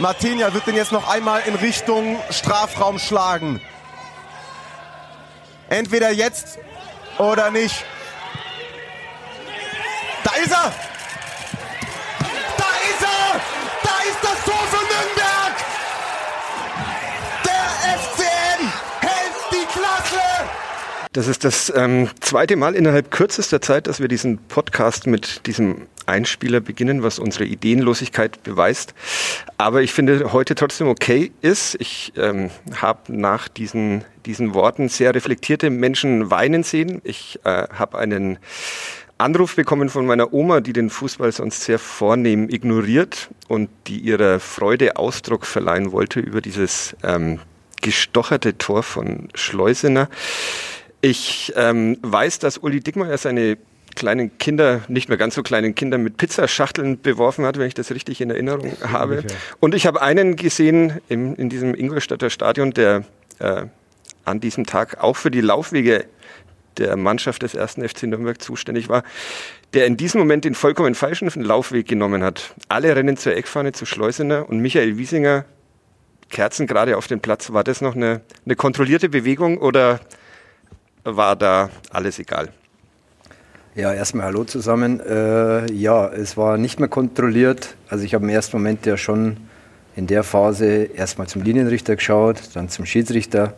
Martinia wird den jetzt noch einmal in Richtung Strafraum schlagen. Entweder jetzt oder nicht. Da ist er! Das ist das ähm, zweite Mal innerhalb kürzester Zeit, dass wir diesen Podcast mit diesem Einspieler beginnen, was unsere Ideenlosigkeit beweist. Aber ich finde heute trotzdem okay ist. Ich ähm, habe nach diesen, diesen Worten sehr reflektierte Menschen weinen sehen. Ich äh, habe einen Anruf bekommen von meiner Oma, die den Fußball sonst sehr vornehm ignoriert und die ihrer Freude Ausdruck verleihen wollte über dieses ähm, gestocherte Tor von Schleusener. Ich ähm, weiß, dass Uli Dickmeyer seine kleinen Kinder, nicht mehr ganz so kleinen Kinder mit Pizzaschachteln beworfen hat, wenn ich das richtig in Erinnerung habe. Ungefähr. Und ich habe einen gesehen im, in diesem Ingolstädter Stadion, der äh, an diesem Tag auch für die Laufwege der Mannschaft des ersten FC Nürnberg zuständig war, der in diesem Moment den vollkommen falschen Laufweg genommen hat. Alle rennen zur Eckfahne zu Schleusener und Michael Wiesinger Kerzen gerade auf den Platz. War das noch eine, eine kontrollierte Bewegung oder war da alles egal? Ja, erstmal Hallo zusammen. Äh, ja, es war nicht mehr kontrolliert. Also ich habe im ersten Moment ja schon in der Phase erstmal zum Linienrichter geschaut, dann zum Schiedsrichter.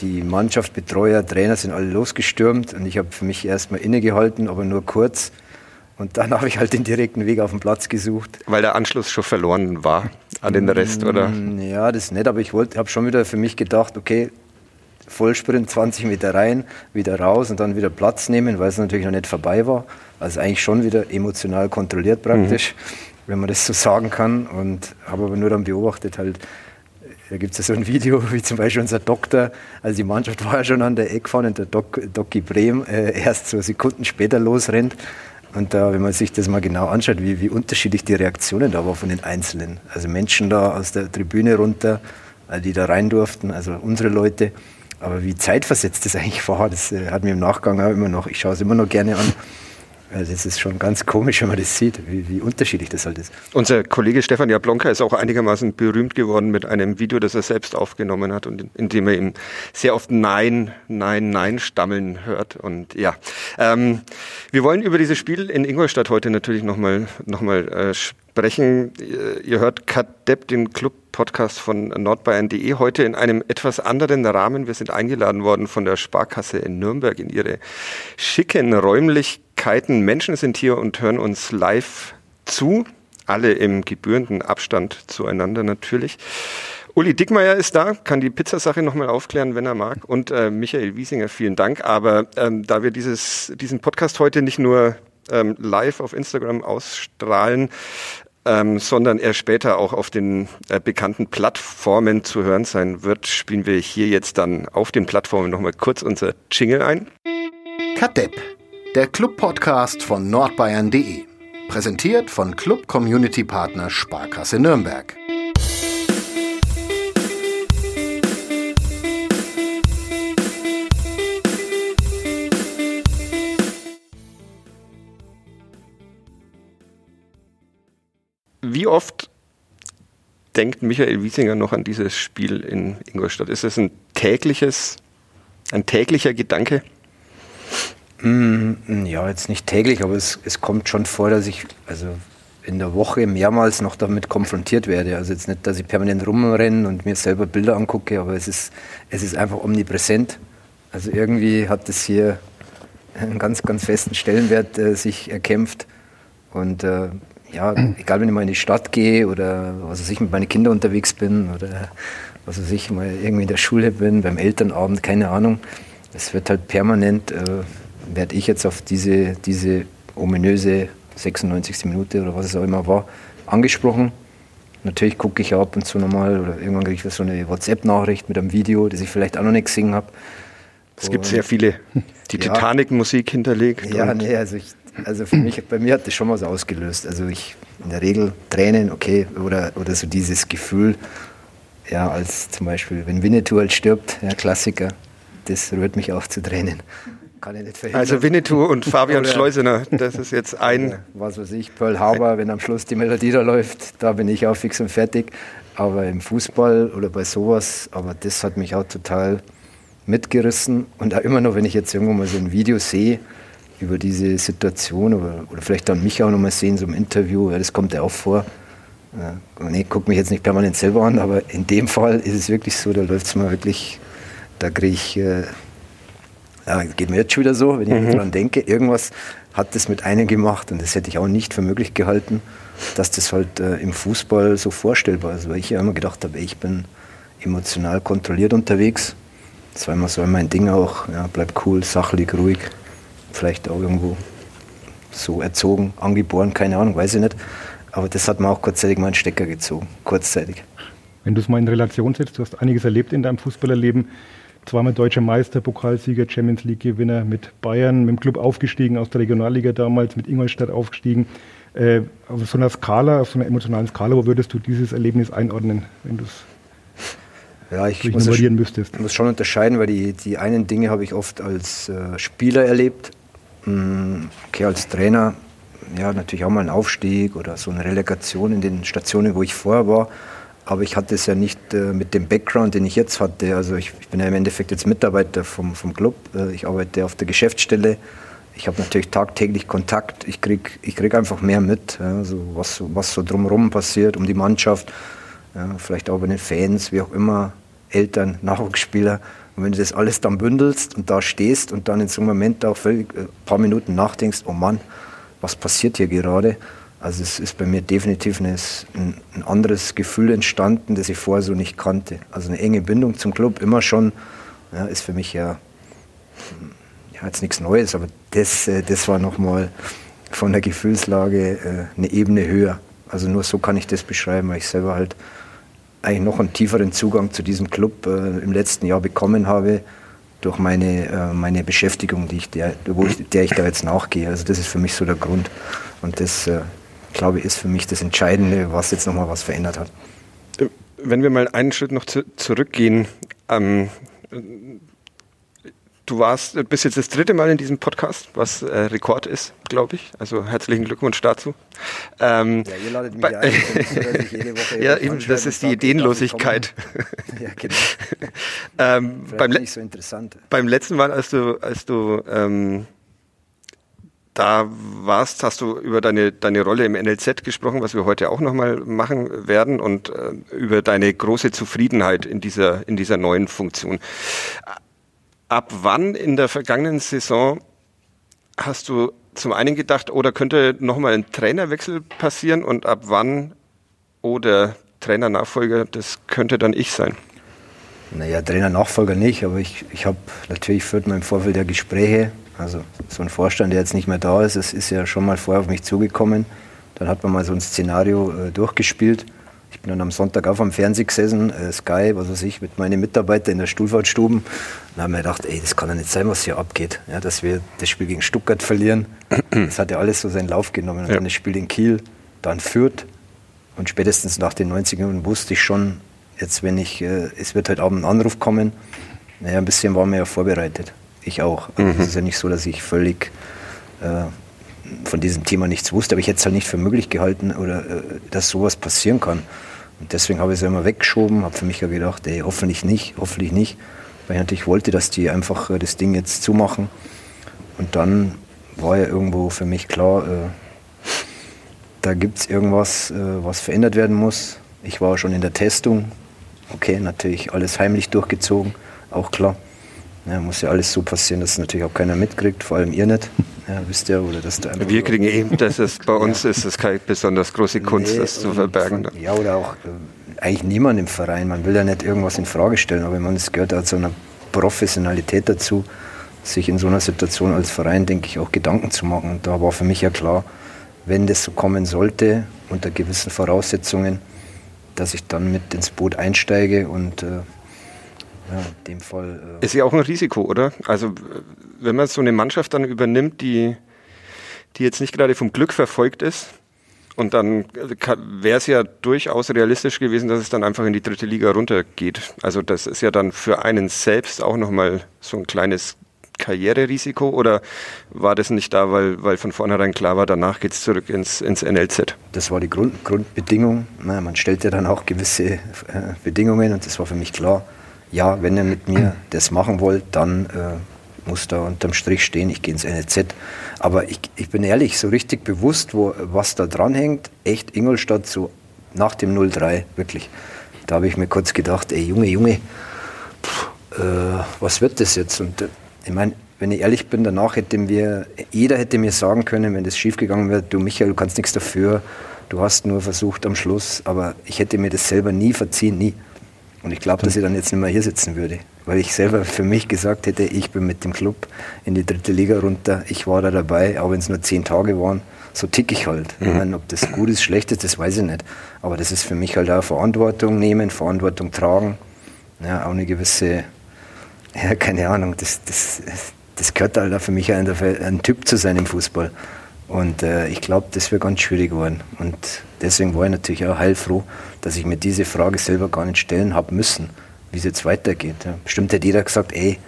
Die Mannschaft, Betreuer, Trainer sind alle losgestürmt und ich habe für mich erstmal innegehalten, aber nur kurz. Und dann habe ich halt den direkten Weg auf den Platz gesucht. Weil der Anschluss schon verloren war an den Rest, oder? Mm, ja, das ist nett, aber ich habe schon wieder für mich gedacht, okay, Vollsprint 20 Meter rein, wieder raus und dann wieder Platz nehmen, weil es natürlich noch nicht vorbei war. Also eigentlich schon wieder emotional kontrolliert praktisch, mhm. wenn man das so sagen kann. Und habe aber nur dann beobachtet, halt, da gibt es ja so ein Video, wie zum Beispiel unser Doktor, also die Mannschaft war ja schon an der Eckfahne und der Doc, Doki Brehm äh, erst so Sekunden später losrennt. Und da, wenn man sich das mal genau anschaut, wie, wie unterschiedlich die Reaktionen da waren von den Einzelnen. Also Menschen da aus der Tribüne runter, äh, die da rein durften, also unsere Leute. Aber wie zeitversetzt das eigentlich war, das äh, hat mir im Nachgang auch immer noch, ich schaue es immer noch gerne an. Also das ist schon ganz komisch, wenn man das sieht, wie, wie unterschiedlich das halt ist. Unser Kollege Stefan Jablonka ist auch einigermaßen berühmt geworden mit einem Video, das er selbst aufgenommen hat und in, dem er ihm sehr oft Nein, Nein, Nein stammeln hört. Und ja, ähm, wir wollen über dieses Spiel in Ingolstadt heute natürlich nochmal noch mal, äh, sprechen. Ihr hört Kadepp, den Club-Podcast von nordbayern.de, heute in einem etwas anderen Rahmen. Wir sind eingeladen worden von der Sparkasse in Nürnberg in ihre schicken Räumlichkeiten. Menschen sind hier und hören uns live zu, alle im gebührenden Abstand zueinander natürlich. Uli Dickmeier ist da, kann die Pizzasache nochmal aufklären, wenn er mag. Und äh, Michael Wiesinger, vielen Dank. Aber ähm, da wir dieses, diesen Podcast heute nicht nur ähm, live auf Instagram ausstrahlen, ähm, sondern er später auch auf den äh, bekannten Plattformen zu hören sein wird, spielen wir hier jetzt dann auf den Plattformen nochmal kurz unser Jingle ein. Kadepp, der Club-Podcast von nordbayern.de. Präsentiert von Club Community Partner Sparkasse Nürnberg. Wie oft denkt Michael Wiesinger noch an dieses Spiel in Ingolstadt? Ist es ein tägliches, ein täglicher Gedanke? Mm, ja, jetzt nicht täglich, aber es, es kommt schon vor, dass ich also in der Woche mehrmals noch damit konfrontiert werde. Also jetzt nicht, dass ich permanent rumrenne und mir selber Bilder angucke, aber es ist, es ist einfach omnipräsent. Also irgendwie hat es hier einen ganz, ganz festen Stellenwert äh, sich erkämpft. Und äh, ja, egal wenn ich mal in die Stadt gehe oder was weiß ich, mit meinen Kindern unterwegs bin oder was weiß ich, mal irgendwie in der Schule bin, beim Elternabend, keine Ahnung. Es wird halt permanent, äh, werde ich jetzt auf diese, diese ominöse 96. Minute oder was es auch immer war, angesprochen. Natürlich gucke ich ab und zu nochmal oder irgendwann kriege ich so eine WhatsApp-Nachricht mit einem Video, das ich vielleicht auch noch nicht gesehen habe. Es gibt sehr viele, die ja, Titanic-Musik hinterlegt. Ja, nee, also ich also für mich, bei mir hat das schon was ausgelöst. Also ich in der Regel Tränen, okay, oder, oder so dieses Gefühl, ja, als zum Beispiel, wenn Winnetou halt stirbt, ja, Klassiker, das rührt mich auch zu Tränen. kann ich nicht verhindern. Also Winnetou und Fabian Schleusener, das ist jetzt ein. Was weiß ich, Pearl Harbor, wenn am Schluss die Melodie da läuft, da bin ich auch fix und fertig. Aber im Fußball oder bei sowas, aber das hat mich auch total mitgerissen. Und auch immer noch, wenn ich jetzt irgendwo mal so ein Video sehe über diese Situation oder, oder vielleicht dann mich auch noch mal sehen, so im Interview, ja, das kommt ja auch vor. Ja, nee, guck mich jetzt nicht permanent selber an, aber in dem Fall ist es wirklich so, da läuft es mal wirklich, da kriege ich, äh, ja, geht mir jetzt schon wieder so, wenn ich mhm. daran denke, irgendwas hat das mit einem gemacht und das hätte ich auch nicht für möglich gehalten, dass das halt äh, im Fußball so vorstellbar ist, weil ich ja immer gedacht habe, ich bin emotional kontrolliert unterwegs. Das war immer so mein Ding auch, ja, bleib cool, sachlich, ruhig, vielleicht auch irgendwo so erzogen, angeboren, keine Ahnung, weiß ich nicht. Aber das hat mir auch kurzzeitig mal einen Stecker gezogen, kurzzeitig. Wenn du es mal in Relation setzt, du hast einiges erlebt in deinem Fußballerleben. Zweimal deutscher Meister, Pokalsieger, Champions League-Gewinner mit Bayern, mit dem Club aufgestiegen aus der Regionalliga damals, mit Ingolstadt aufgestiegen. Äh, auf so einer Skala, auf so einer emotionalen Skala, wo würdest du dieses Erlebnis einordnen, wenn du es ja, ich muss, müsstest? Ich muss schon unterscheiden, weil die, die einen Dinge habe ich oft als äh, Spieler erlebt. Mm, okay, als Trainer ja, natürlich auch mal einen Aufstieg oder so eine Relegation in den Stationen, wo ich vorher war. Aber ich hatte es ja nicht äh, mit dem Background, den ich jetzt hatte. Also ich, ich, bin ja im Endeffekt jetzt Mitarbeiter vom, vom Club. Äh, ich arbeite auf der Geschäftsstelle. Ich habe natürlich tagtäglich Kontakt. Ich kriege ich krieg einfach mehr mit, ja, also was, was so drumherum passiert, um die Mannschaft. Ja, vielleicht auch bei den Fans, wie auch immer, Eltern, Nachwuchsspieler. Und wenn du das alles dann bündelst und da stehst und dann in so einem Moment auch ein äh, paar Minuten nachdenkst, oh Mann, was passiert hier gerade. Also es ist bei mir definitiv ein, ein, anderes Gefühl entstanden, das ich vorher so nicht kannte. Also eine enge Bindung zum Club, immer schon, ja, ist für mich ja, ja jetzt nichts Neues, aber das, äh, das war nochmal von der Gefühlslage äh, eine Ebene höher. Also nur so kann ich das beschreiben, weil ich selber halt eigentlich noch einen tieferen Zugang zu diesem Club äh, im letzten Jahr bekommen habe, durch meine, äh, meine Beschäftigung, die ich der, wo ich, der ich da jetzt nachgehe. Also das ist für mich so der Grund. Und das, äh, glaube ich, ist für mich das Entscheidende, was jetzt nochmal was verändert hat. Wenn wir mal einen Schritt noch zu, zurückgehen, ähm, Du warst, bist jetzt das dritte Mal in diesem Podcast, was äh, Rekord ist, glaube ich. Also herzlichen Glückwunsch dazu. Ähm, ja, ihr ladet mich ein, dass ich jede Woche Ja, eben, das ist die Ideenlosigkeit. ja, genau. ähm, beim, nicht so interessant. beim letzten Mal, als du, als du ähm, da warst, hast du über deine, deine Rolle im NLZ gesprochen, was wir heute auch nochmal machen werden und äh, über deine große Zufriedenheit in dieser, in dieser neuen Funktion ab wann in der vergangenen Saison hast du zum einen gedacht, oder oh, könnte nochmal ein Trainerwechsel passieren und ab wann oder oh, Trainernachfolger, das könnte dann ich sein? Naja, Trainernachfolger nicht, aber ich, ich habe natürlich führt man im Vorfeld der Gespräche. Also so ein Vorstand, der jetzt nicht mehr da ist, es ist ja schon mal vorher auf mich zugekommen. Dann hat man mal so ein Szenario äh, durchgespielt. Ich bin dann am Sonntag auf am Fernseher gesessen, äh, Sky, was weiß ich, mit meinen Mitarbeitern in der Stuhlfahrtstube. Und habe mir gedacht, ey, das kann ja nicht sein, was hier abgeht. Ja, dass wir das Spiel gegen Stuttgart verlieren. Das hat ja alles so seinen Lauf genommen. Und ja. dann das Spiel in Kiel, dann Fürth. Und spätestens nach den 90 Minuten wusste ich schon, jetzt wenn ich, äh, es wird heute Abend ein Anruf kommen. Naja, ein bisschen waren wir ja vorbereitet. Ich auch. Also mhm. Es ist ja nicht so, dass ich völlig äh, von diesem Thema nichts wusste, aber ich hätte es halt nicht für möglich gehalten, oder, äh, dass sowas passieren kann. Und deswegen habe ich es immer weggeschoben, habe für mich ja gedacht, ey, hoffentlich nicht, hoffentlich nicht, weil ich natürlich wollte, dass die einfach äh, das Ding jetzt zumachen. Und dann war ja irgendwo für mich klar, äh, da gibt es irgendwas, äh, was verändert werden muss. Ich war schon in der Testung, okay, natürlich alles heimlich durchgezogen, auch klar. Ja, muss ja alles so passieren, dass es natürlich auch keiner mitkriegt, vor allem ihr nicht. Ja, wisst ihr, oder dass da Wir kriegen eben, dass es bei uns ja. ist es keine besonders große Kunst, nee, das zu verbergen. Von, ja, oder auch äh, eigentlich niemand im Verein. Man will ja nicht irgendwas in Frage stellen, aber man, es gehört auch zu einer Professionalität dazu, sich in so einer Situation als Verein, denke ich, auch Gedanken zu machen. Und da war für mich ja klar, wenn das so kommen sollte, unter gewissen Voraussetzungen, dass ich dann mit ins Boot einsteige und äh, ja, dem Fall. Äh ist ja auch ein Risiko, oder? Also, wenn man so eine Mannschaft dann übernimmt, die, die jetzt nicht gerade vom Glück verfolgt ist, und dann wäre es ja durchaus realistisch gewesen, dass es dann einfach in die dritte Liga runtergeht. Also das ist ja dann für einen selbst auch nochmal so ein kleines Karriererisiko oder war das nicht da, weil, weil von vornherein klar war, danach geht es zurück ins, ins NLZ? Das war die Grund, Grundbedingung. Na, man stellt ja dann auch gewisse äh, Bedingungen und das war für mich klar. Ja, wenn ihr mit mir das machen wollt, dann äh, muss da unterm Strich stehen, ich gehe ins NLZ. Aber ich, ich bin ehrlich, so richtig bewusst, wo, was da dran hängt, echt Ingolstadt so nach dem 03, wirklich. Da habe ich mir kurz gedacht, ey Junge, Junge, pff, äh, was wird das jetzt? Und äh, ich meine, wenn ich ehrlich bin, danach hätte mir, jeder hätte mir sagen können, wenn das schiefgegangen wäre, du Michael, du kannst nichts dafür, du hast nur versucht am Schluss, aber ich hätte mir das selber nie verziehen, nie. Und ich glaube, dass ich dann jetzt nicht mehr hier sitzen würde, weil ich selber für mich gesagt hätte, ich bin mit dem Club in die dritte Liga runter, ich war da dabei, auch wenn es nur zehn Tage waren, so tick ich halt. Mhm. Ich meine, ob das gut ist, schlecht ist, das weiß ich nicht. Aber das ist für mich halt auch Verantwortung nehmen, Verantwortung tragen, ja, auch eine gewisse ja, keine Ahnung, das, das, das gehört halt auch für mich ein, ein Typ zu sein im Fußball. Und äh, ich glaube, das wäre ganz schwierig geworden. Und deswegen war ich natürlich auch heilfroh, dass ich mir diese Frage selber gar nicht stellen habe müssen, wie es jetzt weitergeht. Ja. Bestimmt hätte jeder gesagt, ey,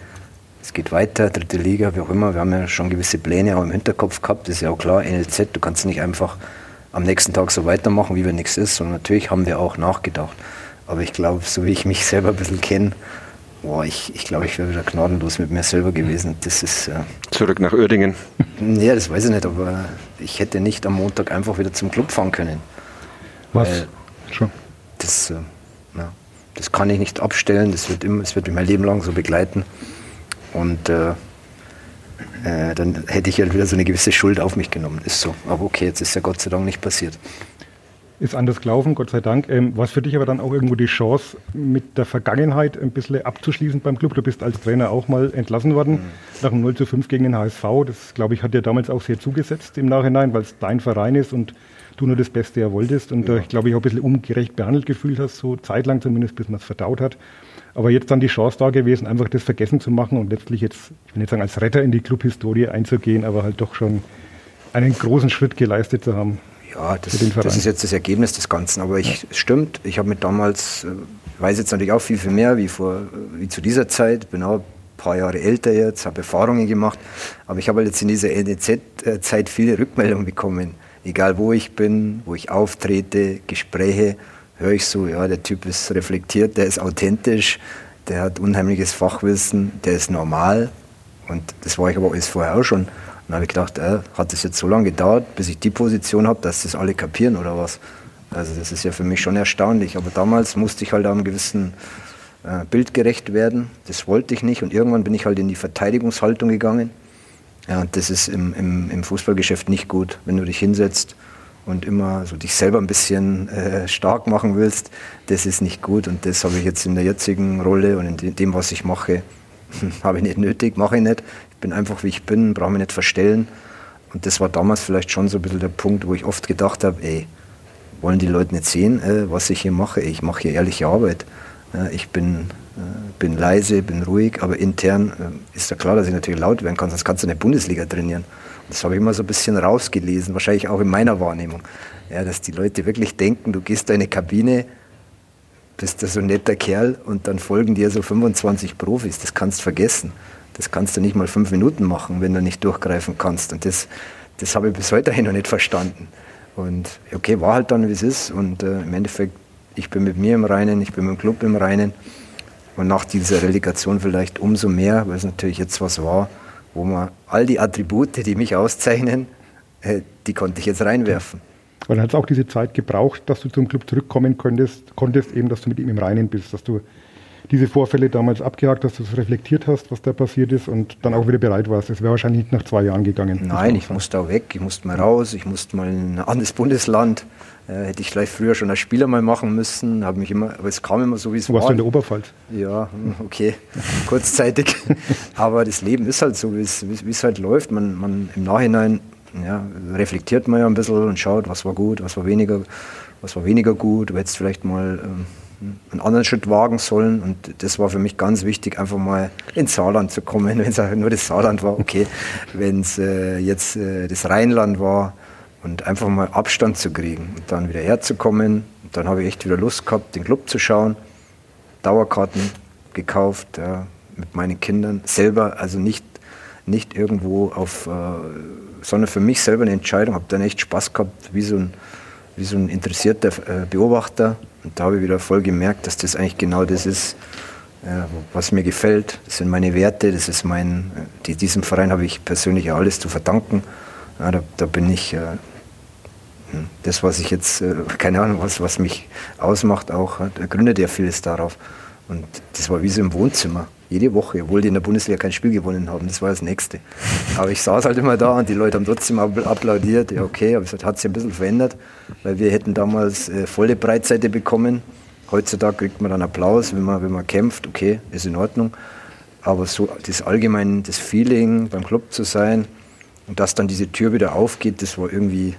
es geht weiter, dritte Liga, wie auch immer. Wir haben ja schon gewisse Pläne auch im Hinterkopf gehabt, das ist ja auch klar, NLZ, du kannst nicht einfach am nächsten Tag so weitermachen, wie wenn nichts ist. Und natürlich haben wir auch nachgedacht. Aber ich glaube, so wie ich mich selber ein bisschen kenne, Boah, ich, ich glaube, ich wäre wieder gnadenlos mit mir selber gewesen. Das ist. Äh, Zurück nach Uerdingen? Nee, das weiß ich nicht, aber ich hätte nicht am Montag einfach wieder zum Club fahren können. Was? Schon. Das, äh, ja, das kann ich nicht abstellen, das wird, immer, das wird mich mein Leben lang so begleiten. Und äh, äh, dann hätte ich ja wieder so eine gewisse Schuld auf mich genommen. Ist so. Aber okay, jetzt ist ja Gott sei Dank nicht passiert ist anders gelaufen, Gott sei Dank. Ähm, was für dich aber dann auch irgendwo die Chance, mit der Vergangenheit ein bisschen abzuschließen beim Club. Du bist als Trainer auch mal entlassen worden, mhm. nach einem 0 zu 5 gegen den HSV. Das, glaube ich, hat dir damals auch sehr zugesetzt im Nachhinein, weil es dein Verein ist und du nur das Beste ja wolltest. Und ja. äh, ich glaube, ich auch ein bisschen ungerecht behandelt gefühlt hast, so zeitlang zumindest, bis man es verdaut hat. Aber jetzt dann die Chance da gewesen, einfach das vergessen zu machen und letztlich jetzt, ich will nicht sagen als Retter in die Clubhistorie einzugehen, aber halt doch schon einen großen Schritt geleistet zu haben. Ja, das, das, ist jetzt das Ergebnis des Ganzen. Aber ich, es stimmt, ich habe mit damals, äh, weiß jetzt natürlich auch viel, viel mehr wie, vor, wie zu dieser Zeit, bin auch ein paar Jahre älter jetzt, habe Erfahrungen gemacht. Aber ich habe halt jetzt in dieser NEZ-Zeit viele Rückmeldungen bekommen. Egal wo ich bin, wo ich auftrete, Gespräche, höre ich so, ja, der Typ ist reflektiert, der ist authentisch, der hat unheimliches Fachwissen, der ist normal. Und das war ich aber alles vorher auch schon. Dann habe ich gedacht, äh, hat das jetzt so lange gedauert, bis ich die Position habe, dass das alle kapieren oder was? Also das ist ja für mich schon erstaunlich. Aber damals musste ich halt einem gewissen äh, Bild gerecht werden. Das wollte ich nicht. Und irgendwann bin ich halt in die Verteidigungshaltung gegangen. Ja, und das ist im, im, im Fußballgeschäft nicht gut, wenn du dich hinsetzt und immer so dich selber ein bisschen äh, stark machen willst. Das ist nicht gut. Und das habe ich jetzt in der jetzigen Rolle und in dem, was ich mache, habe ich nicht nötig, mache ich nicht bin einfach wie ich bin, brauche mich nicht verstellen. Und das war damals vielleicht schon so ein bisschen der Punkt, wo ich oft gedacht habe, ey, wollen die Leute nicht sehen, äh, was ich hier mache? Ich mache hier ehrliche Arbeit. Äh, ich bin, äh, bin leise, bin ruhig, aber intern ist ja klar, dass ich natürlich laut werden kann, sonst kannst du eine Bundesliga trainieren. Das habe ich immer so ein bisschen rausgelesen, wahrscheinlich auch in meiner Wahrnehmung. Ja, dass die Leute wirklich denken, du gehst in eine Kabine, bist da so ein netter Kerl und dann folgen dir so 25 Profis. Das kannst du vergessen. Das kannst du nicht mal fünf Minuten machen, wenn du nicht durchgreifen kannst. Und das, das habe ich bis heute noch nicht verstanden. Und okay, war halt dann, wie es ist. Und äh, im Endeffekt, ich bin mit mir im Reinen, ich bin mit dem Club im Reinen. Und nach dieser Relegation vielleicht umso mehr, weil es natürlich jetzt was war, wo man all die Attribute, die mich auszeichnen, äh, die konnte ich jetzt reinwerfen. Und dann hat es auch diese Zeit gebraucht, dass du zum Club zurückkommen konntest, konntest, eben, dass du mit ihm im Reinen bist, dass du diese Vorfälle damals abgehakt hast, dass du es reflektiert hast, was da passiert ist und dann auch wieder bereit warst. Es wäre wahrscheinlich nicht nach zwei Jahren gegangen. Nein, ich musste auch weg, ich musste mal raus, ich musste mal in ein anderes Bundesland. Äh, hätte ich vielleicht früher schon als Spieler mal machen müssen, habe mich immer, aber es kam immer so, wie es war. Warst du in der Oberpfalz? Ja, hm, okay, kurzzeitig. aber das Leben ist halt so, wie es, wie es halt läuft. Man, man im Nachhinein ja, reflektiert man ja ein bisschen und schaut, was war gut, was war weniger, was war weniger gut. Du hättest vielleicht mal ähm, einen anderen Schritt wagen sollen. Und das war für mich ganz wichtig, einfach mal ins Saarland zu kommen. Wenn es nur das Saarland war, okay. Wenn es äh, jetzt äh, das Rheinland war und einfach mal Abstand zu kriegen und dann wieder herzukommen. Und dann habe ich echt wieder Lust gehabt, den Club zu schauen. Dauerkarten gekauft ja, mit meinen Kindern selber, also nicht nicht irgendwo auf, äh, sondern für mich selber eine Entscheidung, habe dann echt Spaß gehabt, wie so ein, wie so ein interessierter äh, Beobachter. Und da habe ich wieder voll gemerkt, dass das eigentlich genau das ist, äh, was mir gefällt. Das sind meine Werte, das ist mein, die, diesem Verein habe ich persönlich alles zu verdanken. Ja, da, da, bin ich, äh, hm, das, was ich jetzt, äh, keine Ahnung, was, was mich ausmacht, auch, da gründet ja vieles darauf. Und das war wie so im Wohnzimmer. Jede Woche, obwohl die in der Bundesliga kein Spiel gewonnen haben. Das war das Nächste. Aber ich saß halt immer da und die Leute haben trotzdem applaudiert. Ja, okay, aber es hat sich ein bisschen verändert, weil wir hätten damals äh, volle Breitseite bekommen. Heutzutage kriegt man dann Applaus, wenn man, wenn man kämpft. Okay, ist in Ordnung. Aber so das allgemeine, das Feeling, beim Club zu sein und dass dann diese Tür wieder aufgeht, das war irgendwie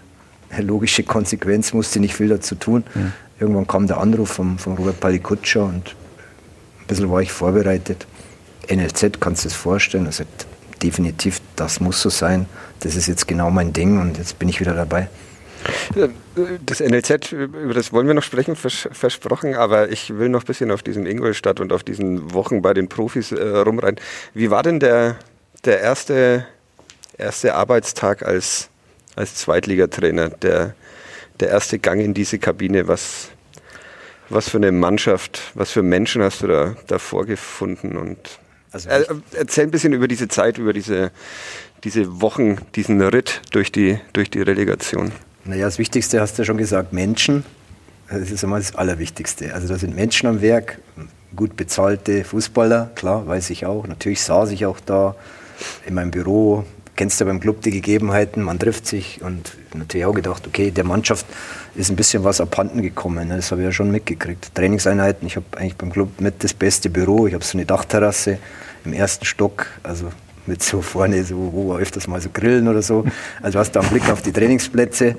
eine logische Konsequenz, musste nicht viel dazu tun. Mhm. Irgendwann kam der Anruf von, von Robert Palikutscher und ein bisschen war ich vorbereitet. NLZ, kannst du es vorstellen? Also definitiv, das muss so sein. Das ist jetzt genau mein Ding und jetzt bin ich wieder dabei. Das NLZ, über das wollen wir noch sprechen, vers versprochen, aber ich will noch ein bisschen auf diesen Ingolstadt und auf diesen Wochen bei den Profis äh, rumrein. Wie war denn der, der erste, erste Arbeitstag als, als Zweitligatrainer, der, der erste Gang in diese Kabine? Was, was für eine Mannschaft, was für Menschen hast du da, da vorgefunden? Und also äh, erzähl ein bisschen über diese Zeit, über diese, diese Wochen, diesen Ritt durch die, durch die Relegation. Naja, das Wichtigste hast du ja schon gesagt, Menschen. Das ist einmal das Allerwichtigste. Also da sind Menschen am Werk, gut bezahlte Fußballer, klar, weiß ich auch. Natürlich saß ich auch da in meinem Büro, kennst du beim Club die Gegebenheiten, man trifft sich und natürlich auch gedacht, okay, der Mannschaft ist ein bisschen was abhanden gekommen. Ne? Das habe ich ja schon mitgekriegt. Trainingseinheiten, ich habe eigentlich beim Club mit das beste Büro. Ich habe so eine Dachterrasse im ersten Stock, also mit so vorne, so, wo öfters mal so grillen oder so. Also du hast da einen Blick auf die Trainingsplätze,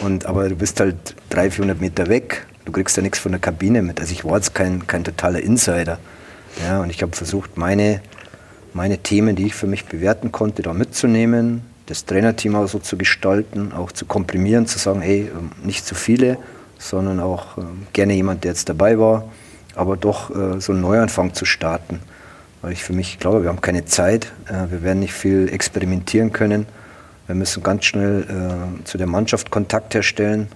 und, aber du bist halt 300, 400 Meter weg. Du kriegst ja nichts von der Kabine mit. Also ich war jetzt kein, kein totaler Insider. Ja, und ich habe versucht, meine, meine Themen, die ich für mich bewerten konnte, da mitzunehmen das Trainerteam auch so zu gestalten, auch zu komprimieren, zu sagen, hey, ähm, nicht zu viele, sondern auch ähm, gerne jemand, der jetzt dabei war, aber doch äh, so einen Neuanfang zu starten. Weil ich für mich glaube, wir haben keine Zeit, äh, wir werden nicht viel experimentieren können. Wir müssen ganz schnell äh, zu der Mannschaft Kontakt herstellen,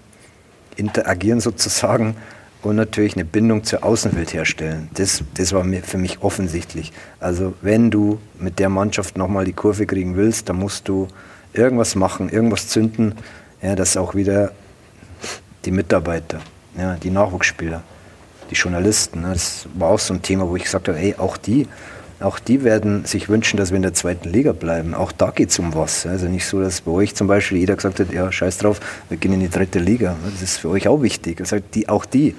interagieren sozusagen und natürlich eine Bindung zur Außenwelt herstellen. Das, das war mir für mich offensichtlich. Also wenn du mit der Mannschaft nochmal die Kurve kriegen willst, dann musst du irgendwas machen, irgendwas zünden, ja, dass auch wieder die Mitarbeiter, ja, die Nachwuchsspieler, die Journalisten, das war auch so ein Thema, wo ich gesagt habe, ey, auch die, auch die werden sich wünschen, dass wir in der zweiten Liga bleiben. Auch da geht es um was. Also nicht so, dass bei euch zum Beispiel jeder gesagt hat, ja, scheiß drauf, wir gehen in die dritte Liga. Das ist für euch auch wichtig. Also die, auch die,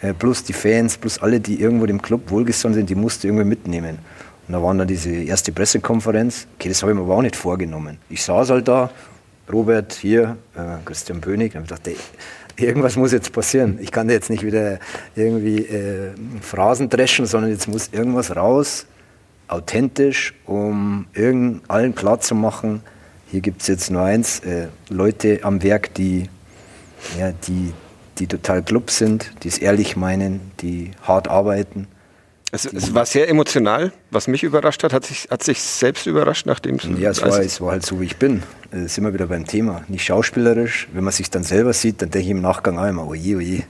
äh, plus die Fans, plus alle, die irgendwo dem Club wohlgesonnen sind, die musst du irgendwie mitnehmen. Und da war dann diese erste Pressekonferenz. Okay, das habe ich mir aber auch nicht vorgenommen. Ich saß halt da, Robert hier, äh, Christian Bönig, und ich dachte, irgendwas muss jetzt passieren. Ich kann jetzt nicht wieder irgendwie äh, Phrasen dreschen, sondern jetzt muss irgendwas raus authentisch, um irgend allen klarzumachen, hier gibt es jetzt nur eins, äh, Leute am Werk, die, ja, die, die total club sind, die es ehrlich meinen, die hart arbeiten. Es, es, war sehr emotional. Was mich überrascht hat, hat sich, hat sich selbst überrascht, nachdem es. Ja, es war, es war halt so, wie ich bin. Da sind wir wieder beim Thema. Nicht schauspielerisch. Wenn man sich dann selber sieht, dann denke ich im Nachgang auch immer, oje, oje.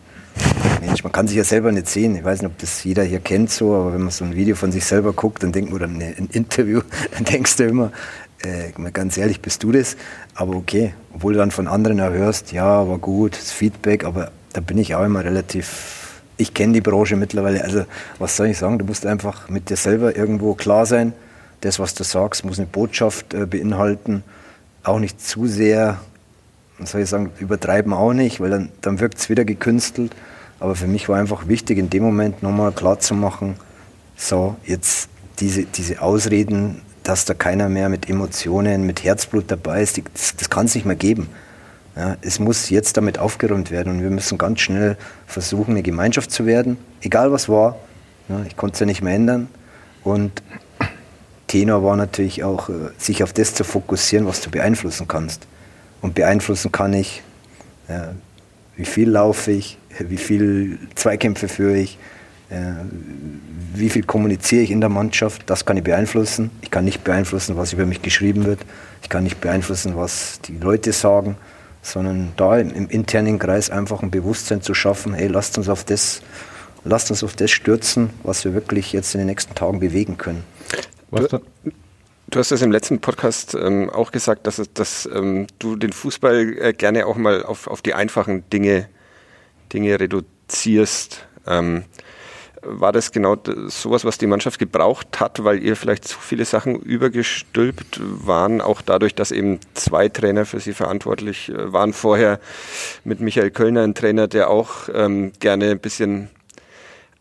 Mensch, man kann sich ja selber nicht sehen. Ich weiß nicht, ob das jeder hier kennt so, aber wenn man so ein Video von sich selber guckt, dann denkt man, oder ein Interview, dann denkst du immer, äh, ganz ehrlich, bist du das? Aber okay, obwohl du dann von anderen hörst, ja, war gut, das Feedback, aber da bin ich auch immer relativ, ich kenne die Branche mittlerweile, also was soll ich sagen, du musst einfach mit dir selber irgendwo klar sein. Das, was du sagst, muss eine Botschaft äh, beinhalten, auch nicht zu sehr soll ich sagen, übertreiben auch nicht, weil dann, dann wirkt es wieder gekünstelt. Aber für mich war einfach wichtig, in dem Moment nochmal klarzumachen, so, jetzt diese, diese Ausreden, dass da keiner mehr mit Emotionen, mit Herzblut dabei ist, die, das, das kann es nicht mehr geben. Ja, es muss jetzt damit aufgeräumt werden und wir müssen ganz schnell versuchen, eine Gemeinschaft zu werden, egal was war. Ja, ich konnte es ja nicht mehr ändern. Und Tenor war natürlich auch, äh, sich auf das zu fokussieren, was du beeinflussen kannst und beeinflussen kann ich, ja, wie viel laufe ich, wie viel Zweikämpfe führe ich, Äh, wie viel kommuniziere ich in der Mannschaft? Das kann ich beeinflussen. Ich kann nicht beeinflussen, was über mich geschrieben wird. Ich kann nicht beeinflussen, was die Leute sagen, sondern da im, im internen Kreis einfach ein Bewusstsein zu schaffen, hey, lasst uns auf das, lasst uns auf das stürzen, was wir wirklich jetzt in den nächsten Tagen bewegen können. Was du, du hast das im letzten Podcast ähm, auch gesagt, dass, dass ähm, du den Fußball äh, gerne auch mal auf, auf die einfachen Dinge, Dinge reduzierst. Ähm, war das genau sowas, was die Mannschaft gebraucht hat, weil ihr vielleicht zu viele Sachen übergestülpt waren, auch dadurch, dass eben zwei Trainer für sie verantwortlich äh, waren. Vorher mit Michael Kölner, ein Trainer, der auch ähm, gerne ein bisschen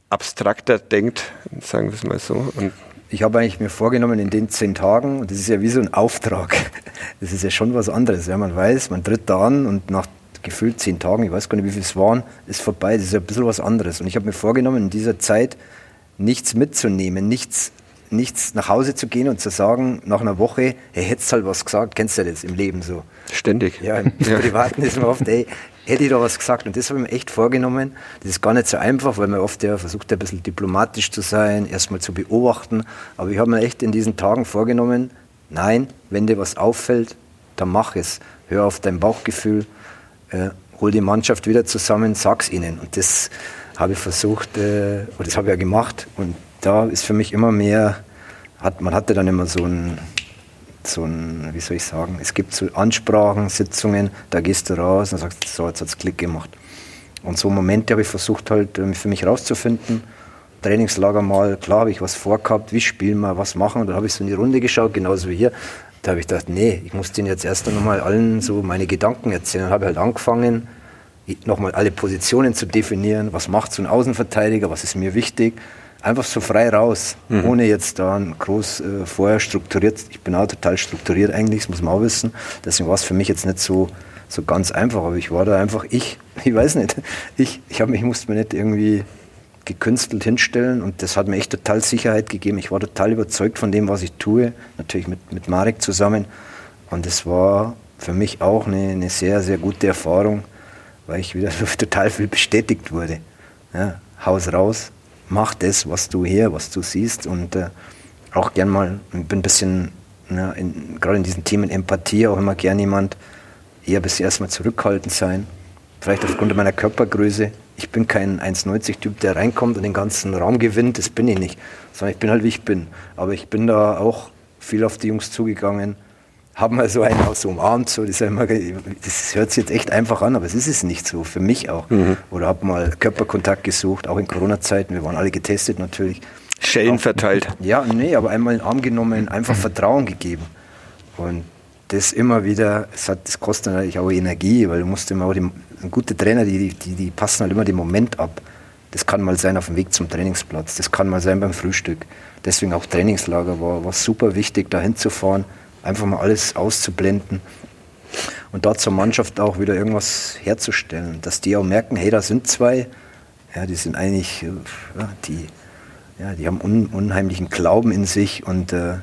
abstrakter denkt, sagen wir es mal so. Und ich habe eigentlich mir vorgenommen, in den zehn Tagen, und das ist ja wie so ein Auftrag, das ist ja schon was anderes. Ja, man weiß, man tritt da an und nach gefühlt zehn Tagen, ich weiß gar nicht, wie viel es waren, ist vorbei. Das ist ein bisschen was anderes. Und ich habe mir vorgenommen, in dieser Zeit nichts mitzunehmen, nichts, nichts nach Hause zu gehen und zu sagen, nach einer Woche, hey, hättest halt was gesagt, kennst du das im Leben so? Ständig. Ja, im ja. Privaten ist man oft, hey, hätte ich da was gesagt. Und das habe ich mir echt vorgenommen. Das ist gar nicht so einfach, weil man oft ja versucht, ein bisschen diplomatisch zu sein, erstmal zu beobachten. Aber ich habe mir echt in diesen Tagen vorgenommen, nein, wenn dir was auffällt, dann mach es. Hör auf dein Bauchgefühl, äh, hol die Mannschaft wieder zusammen, sag's ihnen. Und das habe ich versucht, äh, oder das habe ich ja gemacht. Und da ist für mich immer mehr, hat, man hatte dann immer so ein, so ein, wie soll ich sagen, es gibt so Ansprachen, Sitzungen, da gehst du raus und sagst, so, jetzt hat es Klick gemacht. Und so Momente habe ich versucht halt ähm, für mich rauszufinden. Trainingslager mal, klar habe ich was vorgehabt, wie spielen wir, was machen. Und dann habe ich so in die Runde geschaut, genauso wie hier. Da habe ich gedacht, nee, ich muss denen jetzt erst einmal allen so meine Gedanken erzählen. Dann habe ich halt angefangen, nochmal alle Positionen zu definieren. Was macht so ein Außenverteidiger? Was ist mir wichtig? Einfach so frei raus, mhm. ohne jetzt da groß äh, vorher strukturiert. Ich bin auch total strukturiert eigentlich, das muss man auch wissen. Deswegen war es für mich jetzt nicht so, so ganz einfach. Aber ich war da einfach ich. Ich weiß nicht. Ich, ich, hab, ich musste mir nicht irgendwie gekünstelt hinstellen und das hat mir echt total Sicherheit gegeben. Ich war total überzeugt von dem, was ich tue, natürlich mit, mit Marek zusammen und es war für mich auch eine, eine, sehr, sehr gute Erfahrung, weil ich wieder total viel bestätigt wurde. Ja, Haus raus, mach das, was du hier, was du siehst und äh, auch gern mal, ich bin ein bisschen, ja, gerade in diesen Themen Empathie, auch immer gern jemand, eher bis erstmal zurückhaltend sein, vielleicht aufgrund meiner Körpergröße, ich bin kein 1,90-Typ, der reinkommt und den ganzen Raum gewinnt, das bin ich nicht. Sondern ich bin halt, wie ich bin. Aber ich bin da auch viel auf die Jungs zugegangen, haben mal so einen auch so umarmt, so, das, immer, das, hört sich jetzt echt einfach an, aber es ist es nicht so, für mich auch. Mhm. Oder habe mal Körperkontakt gesucht, auch in Corona-Zeiten, wir waren alle getestet natürlich. Schellen auch, verteilt. Ja, nee, aber einmal in den Arm genommen, einfach Vertrauen gegeben. Und das immer wieder, es hat, das kostet natürlich auch Energie, weil du musst immer auch die, gute Trainer, die, die, die passen halt immer den Moment ab. Das kann mal sein auf dem Weg zum Trainingsplatz, das kann mal sein beim Frühstück. Deswegen auch Trainingslager war, war super wichtig, da hinzufahren, einfach mal alles auszublenden und da zur Mannschaft auch wieder irgendwas herzustellen, dass die auch merken, hey, da sind zwei, ja, die sind eigentlich, ja, die, ja, die haben un, unheimlichen Glauben in sich und äh,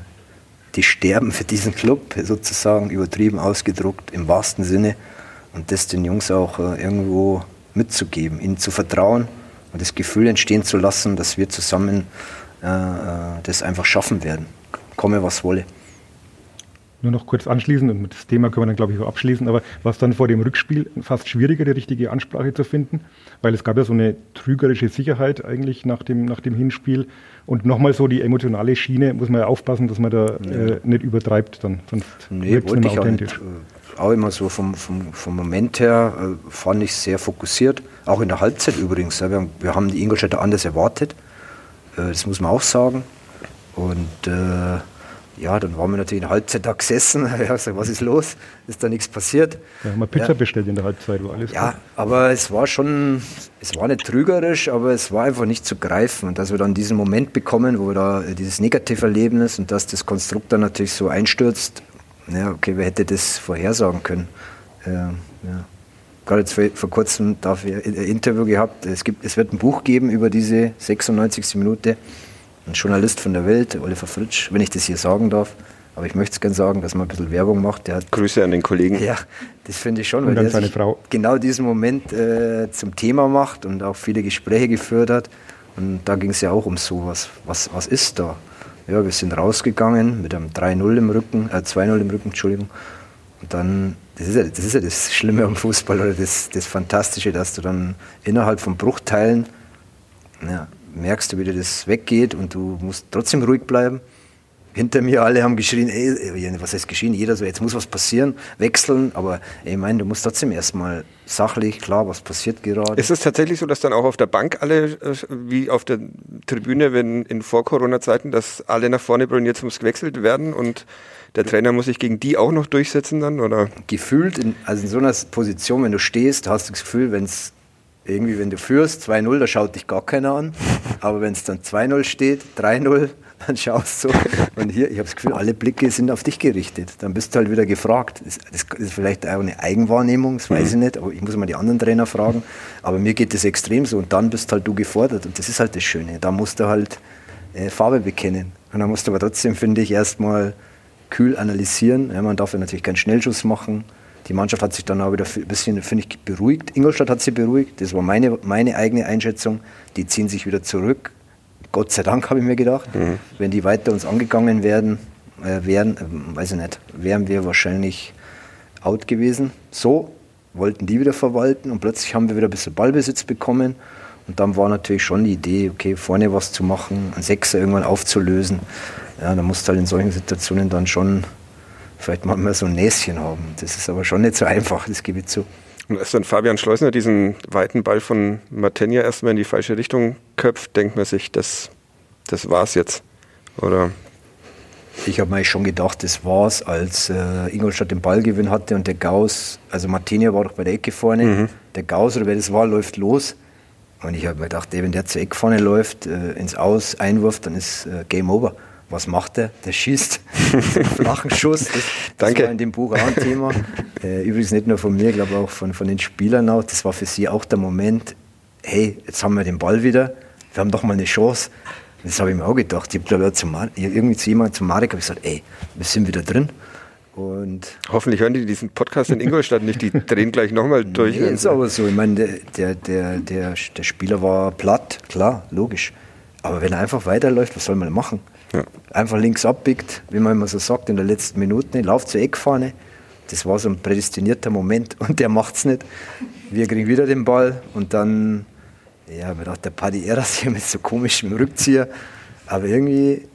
die sterben für diesen Club, sozusagen übertrieben ausgedruckt, im wahrsten Sinne. Und das den Jungs auch äh, irgendwo mitzugeben, ihnen zu vertrauen und das Gefühl entstehen zu lassen, dass wir zusammen äh, äh das einfach schaffen werden, komme was wolle. Nur noch kurz anschließen, und mit das Thema können wir dann, glaube ich, auch abschließen, aber war es dann vor dem Rückspiel fast schwieriger, die richtige Ansprache zu finden? Weil es gab ja so eine trügerische Sicherheit eigentlich nach dem, nach dem Hinspiel. Und nochmal so die emotionale Schiene, muss man ja aufpassen, dass man da ja. äh, nicht übertreibt, dann, sonst nee, wollte ich authentisch. Auch, nicht, auch immer so vom, vom, vom Moment her äh, fand ich sehr fokussiert, auch in der Halbzeit übrigens. Ja, wir, haben, wir haben die Ingolstädter anders erwartet, äh, das muss man auch sagen. Und äh, ja, dann waren wir natürlich in der Halbzeit da gesessen. Ich gesagt, was ist los? Ist da nichts passiert? Ja, haben wir Pizza ja. bestellt in der Halbzeit, war alles Ja, gut. aber es war schon, es war nicht trügerisch, aber es war einfach nicht zu greifen. Und dass wir dann diesen Moment bekommen, wo wir da dieses Negativerlebnis und dass das Konstrukt dann natürlich so einstürzt, ja, okay, wer hätte das vorhersagen können? Äh, ja. Gerade jetzt vor, vor kurzem dafür ein Interview gehabt. Es, gibt, es wird ein Buch geben über diese 96. Minute ein Journalist von der Welt, Oliver Fritsch, wenn ich das hier sagen darf. Aber ich möchte es gerne sagen, dass man ein bisschen Werbung macht. Der hat, Grüße an den Kollegen. Ja, das finde ich schon, und weil der seine Frau. genau diesen Moment äh, zum Thema macht und auch viele Gespräche geführt hat. Und da ging es ja auch um sowas. Was, was ist da? Ja, wir sind rausgegangen mit einem 3-0 im Rücken, äh 2-0 im Rücken, Entschuldigung. Und dann, das ist ja das, ist ja das Schlimme am Fußball oder das, das Fantastische, dass du dann innerhalb von Bruchteilen ja, merkst wie dir das weggeht und du musst trotzdem ruhig bleiben. Hinter mir alle haben geschrien, ey, was heißt geschrien? Jeder so, jetzt muss was passieren, wechseln, aber ich meine, du musst trotzdem erstmal sachlich, klar, was passiert gerade. Ist es tatsächlich so, dass dann auch auf der Bank alle, äh, wie auf der Tribüne, wenn in Vor-Corona-Zeiten, dass alle nach vorne brüllen, jetzt muss gewechselt werden und der Trainer muss sich gegen die auch noch durchsetzen dann, oder? Gefühlt, in, also in so einer Position, wenn du stehst, hast du das Gefühl, wenn es irgendwie, wenn du führst, 2-0, da schaut dich gar keiner an. Aber wenn es dann 2-0 steht, 3-0, dann schaust du. Und hier, ich habe das Gefühl, alle Blicke sind auf dich gerichtet. Dann bist du halt wieder gefragt. Das, das ist vielleicht auch eine Eigenwahrnehmung, das weiß ich nicht, aber ich muss mal die anderen Trainer fragen. Aber mir geht das extrem so. Und dann bist halt du gefordert. Und das ist halt das Schöne. Da musst du halt äh, Farbe bekennen. Und dann musst du aber trotzdem, finde ich, erstmal kühl analysieren. Ja, man darf ja natürlich keinen Schnellschuss machen. Die Mannschaft hat sich dann auch wieder ein bisschen, finde ich, beruhigt. Ingolstadt hat sie beruhigt. Das war meine, meine eigene Einschätzung. Die ziehen sich wieder zurück. Gott sei Dank, habe ich mir gedacht. Mhm. Wenn die weiter uns angegangen werden, äh, wären, äh, weiß ich nicht, wären wir wahrscheinlich out gewesen. So wollten die wieder verwalten und plötzlich haben wir wieder ein bisschen Ballbesitz bekommen. Und dann war natürlich schon die Idee, okay, vorne was zu machen, einen Sechser irgendwann aufzulösen. Ja, da musst du halt in solchen Situationen dann schon vielleicht manchmal so ein Näschen haben. Das ist aber schon nicht so einfach, das gebe ich zu. Und als dann Fabian Schleusner diesen weiten Ball von Martenja erstmal in die falsche Richtung köpft, denkt man sich, das, das war's jetzt. Oder? Ich habe mir schon gedacht, das war's, als äh, Ingolstadt den Ballgewinn hatte und der Gauss, also Martinia war doch bei der Ecke vorne, mhm. der Gauss oder wer das war, läuft los. Und ich habe mir gedacht, ey, wenn der zur Ecke vorne läuft, äh, ins Aus einwirft, dann ist äh, Game Over. Was macht der? Der schießt flachen Schuss. Das, Danke. war in dem Buch auch ein Thema. Äh, übrigens nicht nur von mir, ich glaube auch von, von den Spielern auch. Das war für sie auch der Moment, hey, jetzt haben wir den Ball wieder, wir haben doch mal eine Chance. Das habe ich mir auch gedacht. Ich habe irgendwie zu jemandem, zum Marek, habe ich gesagt, ey, wir sind wieder drin. Und Hoffentlich hören die diesen Podcast in Ingolstadt nicht, die drehen gleich nochmal durch. Nee, ist aber so. Ich meine, der, der, der, der Spieler war platt, klar, logisch. Aber wenn er einfach weiterläuft, was soll man machen? Ja. Einfach links abbiegt, wie man immer so sagt, in der letzten Minute, lauft zur Eckfahne. Das war so ein prädestinierter Moment und der macht es nicht. Wir kriegen wieder den Ball und dann, ja, mir dachte, der Paddy Eras hier mit so komischem Rückzieher. Aber irgendwie,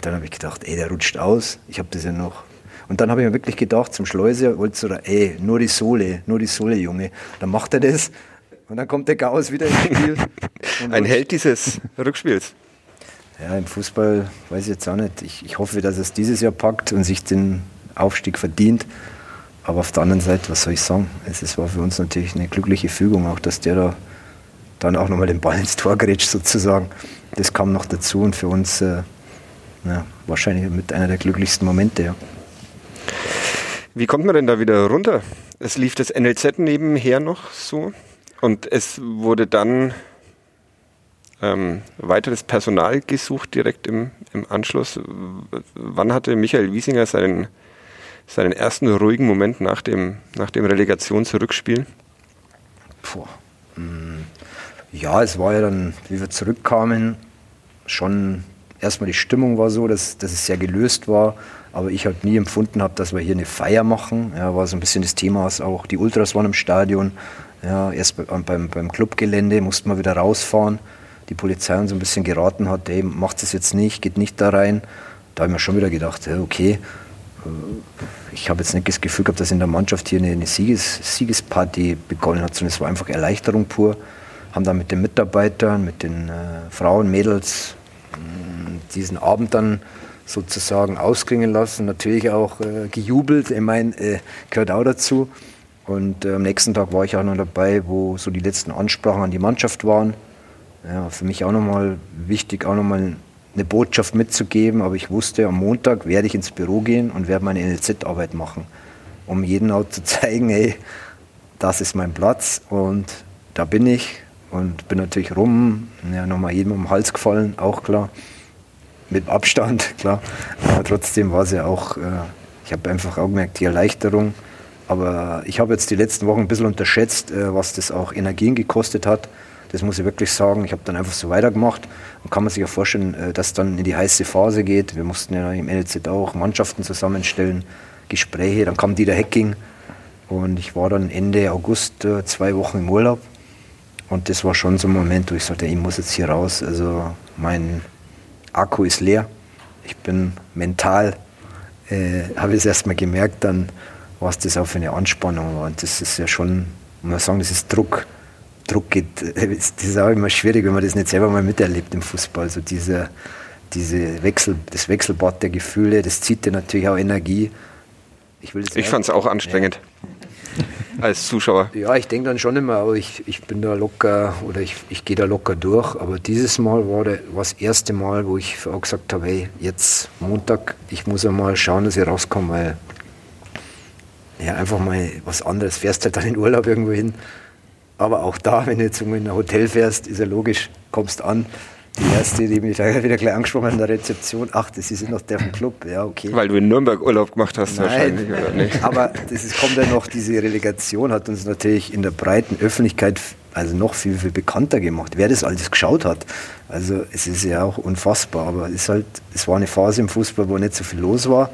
dann habe ich gedacht, ey, der rutscht aus. Ich habe das ja noch. Und dann habe ich mir wirklich gedacht, zum Schleuser, wollte so, ey, nur die Sohle, nur die Sohle, Junge. Dann macht er das und dann kommt der Chaos wieder ins Spiel. Ein Held dieses Rückspiels. Ja, im Fußball weiß ich jetzt auch nicht. Ich, ich hoffe, dass es dieses Jahr packt und sich den Aufstieg verdient. Aber auf der anderen Seite, was soll ich sagen? Es war für uns natürlich eine glückliche Fügung, auch dass der da dann auch nochmal den Ball ins Tor grätscht sozusagen. Das kam noch dazu und für uns äh, ja, wahrscheinlich mit einer der glücklichsten Momente. Ja. Wie kommt man denn da wieder runter? Es lief das NLZ nebenher noch so und es wurde dann ähm, weiteres Personal gesucht direkt im, im Anschluss. Wann hatte Michael Wiesinger seinen, seinen ersten ruhigen Moment nach dem, nach dem Relegationsrückspiel? Puh. Hm. Ja, es war ja dann, wie wir zurückkamen, schon erstmal die Stimmung war so, dass, dass es sehr gelöst war, aber ich halt nie empfunden habe, dass wir hier eine Feier machen. Ja, war so ein bisschen das Thema, auch die Ultras waren im Stadion. Ja, erst beim, beim Clubgelände mussten wir wieder rausfahren die Polizei uns ein bisschen geraten hat, hey, macht es jetzt nicht, geht nicht da rein. Da habe ich mir schon wieder gedacht, okay, äh, ich habe jetzt nicht das Gefühl gehabt, dass in der Mannschaft hier eine, Sieges, Siegesparty begonnen hat, sondern es war einfach Erleichterung pur. Haben dann mit den Mitarbeitern, mit den äh, Frauen, Mädels äh, diesen Abend dann sozusagen ausklingen lassen. Natürlich auch äh, gejubelt, ich meine, äh, gehört auch dazu. Und äh, am nächsten Tag war ich auch noch dabei, wo so die letzten Ansprachen an die Mannschaft waren ja, für mich auch nochmal wichtig, auch nochmal eine Botschaft mitzugeben. Aber ich wusste, am Montag werde ich ins Büro gehen und werde meine NLZ-Arbeit machen, um jedem auch zu zeigen, hey, das ist mein Platz und da bin ich und bin natürlich rum, ja, nochmal jedem um den Hals gefallen, auch klar. Mit Abstand, klar. Aber trotzdem war es ja auch, äh, ich habe einfach auch gemerkt, die Erleichterung. Aber ich habe jetzt die letzten Wochen ein bisschen unterschätzt, äh, was das auch Energien gekostet hat Das muss ich wirklich sagen. Ich habe dann einfach so weitergemacht und kann man sich ja vorstellen, äh, dass dann in die heiße Phase geht. Wir mussten ja im LZ auch Mannschaften zusammenstellen, Gespräche. Dann kam Dieter Hecking und ich war dann Ende August äh, zwei Wochen im Urlaub. Und das war schon so ein Moment, wo ich sagte, ich muss jetzt hier raus. Also mein Akku ist leer. Ich bin mental, äh, habe ich es erstmal gemerkt, dann was das auch für eine Anspannung war. Und das ist ja schon, muss man sagen, das ist Druck. Druck geht, das ist auch immer schwierig, wenn man das nicht selber mal miterlebt im Fußball. Also diese, diese Wechsel, das Wechselbad der Gefühle, das zieht dir natürlich auch Energie. Ich, ich fand es auch anstrengend. Ja als Zuschauer? Ja, ich denke dann schon immer, aber ich, ich bin da locker oder ich, ich gehe da locker durch. Aber dieses Mal war, der, war das erste Mal, wo ich auch gesagt habe, hey, jetzt Montag, ich muss einmal schauen, dass ich rauskomme, weil ja, einfach mal was anderes. Fährst halt dann in Urlaub irgendwo hin. Aber auch da, wenn du jetzt in ein Hotel fährst, ist ja logisch, kommst an, die erste, die mich da wieder gleich angesprochen hat in der Rezeption, ach, das ist noch der vom Club, ja, okay. Weil du in Nürnberg Urlaub gemacht hast Nein, wahrscheinlich, oder nicht? Aber das ist, kommt ja noch, diese Relegation hat uns natürlich in der breiten Öffentlichkeit also noch viel, viel bekannter gemacht, wer das alles geschaut hat. Also es ist ja auch unfassbar, aber es, ist halt, es war eine Phase im Fußball, wo nicht so viel los war.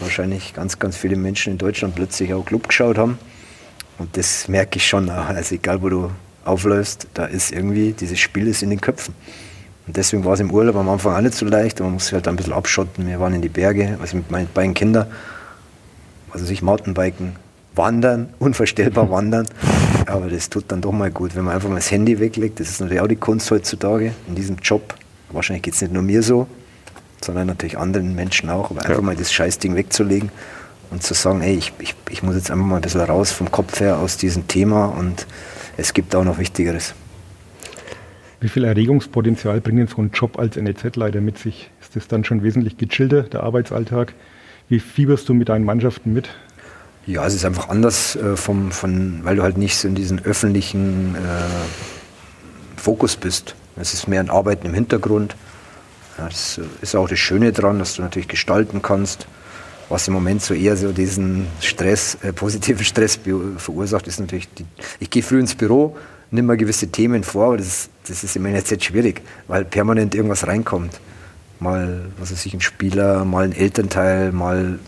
Wahrscheinlich ganz, ganz viele Menschen in Deutschland plötzlich auch Club geschaut haben. Und das merke ich schon, also egal wo du aufläufst, da ist irgendwie, dieses Spiel ist in den Köpfen. Und deswegen war es im Urlaub am Anfang auch nicht so leicht. Man muss sich halt ein bisschen abschotten. Wir waren in die Berge, also mit meinen beiden Kindern, also sich Mountainbiken, wandern, unvorstellbar wandern. Aber das tut dann doch mal gut, wenn man einfach mal das Handy weglegt. Das ist natürlich auch die Kunst heutzutage in diesem Job. Wahrscheinlich geht es nicht nur mir so, sondern natürlich anderen Menschen auch. Aber einfach ja. mal das Scheißding wegzulegen und zu sagen, ey, ich, ich, ich muss jetzt einfach mal ein bisschen raus vom Kopf her aus diesem Thema und es gibt auch noch Wichtigeres. Wie viel Erregungspotenzial bringt denn so ein Job als NEZ-Leiter mit sich? Ist das dann schon wesentlich gechillter, der Arbeitsalltag? Wie fieberst du mit deinen Mannschaften mit? Ja, es ist einfach anders, äh, vom, von, weil du halt nicht so in diesem öffentlichen äh, Fokus bist. Es ist mehr ein Arbeiten im Hintergrund. Ja, das ist auch das Schöne daran, dass du natürlich gestalten kannst. Was im Moment so eher so diesen Stress, äh, positiven Stress verursacht, ist natürlich, die, ich gehe früh ins Büro, nimm mal gewisse Themen vor, aber das, das ist immer jetzt schwierig, weil permanent irgendwas reinkommt. Mal, was weiß ich, ein Spieler, mal ein Elternteil, mal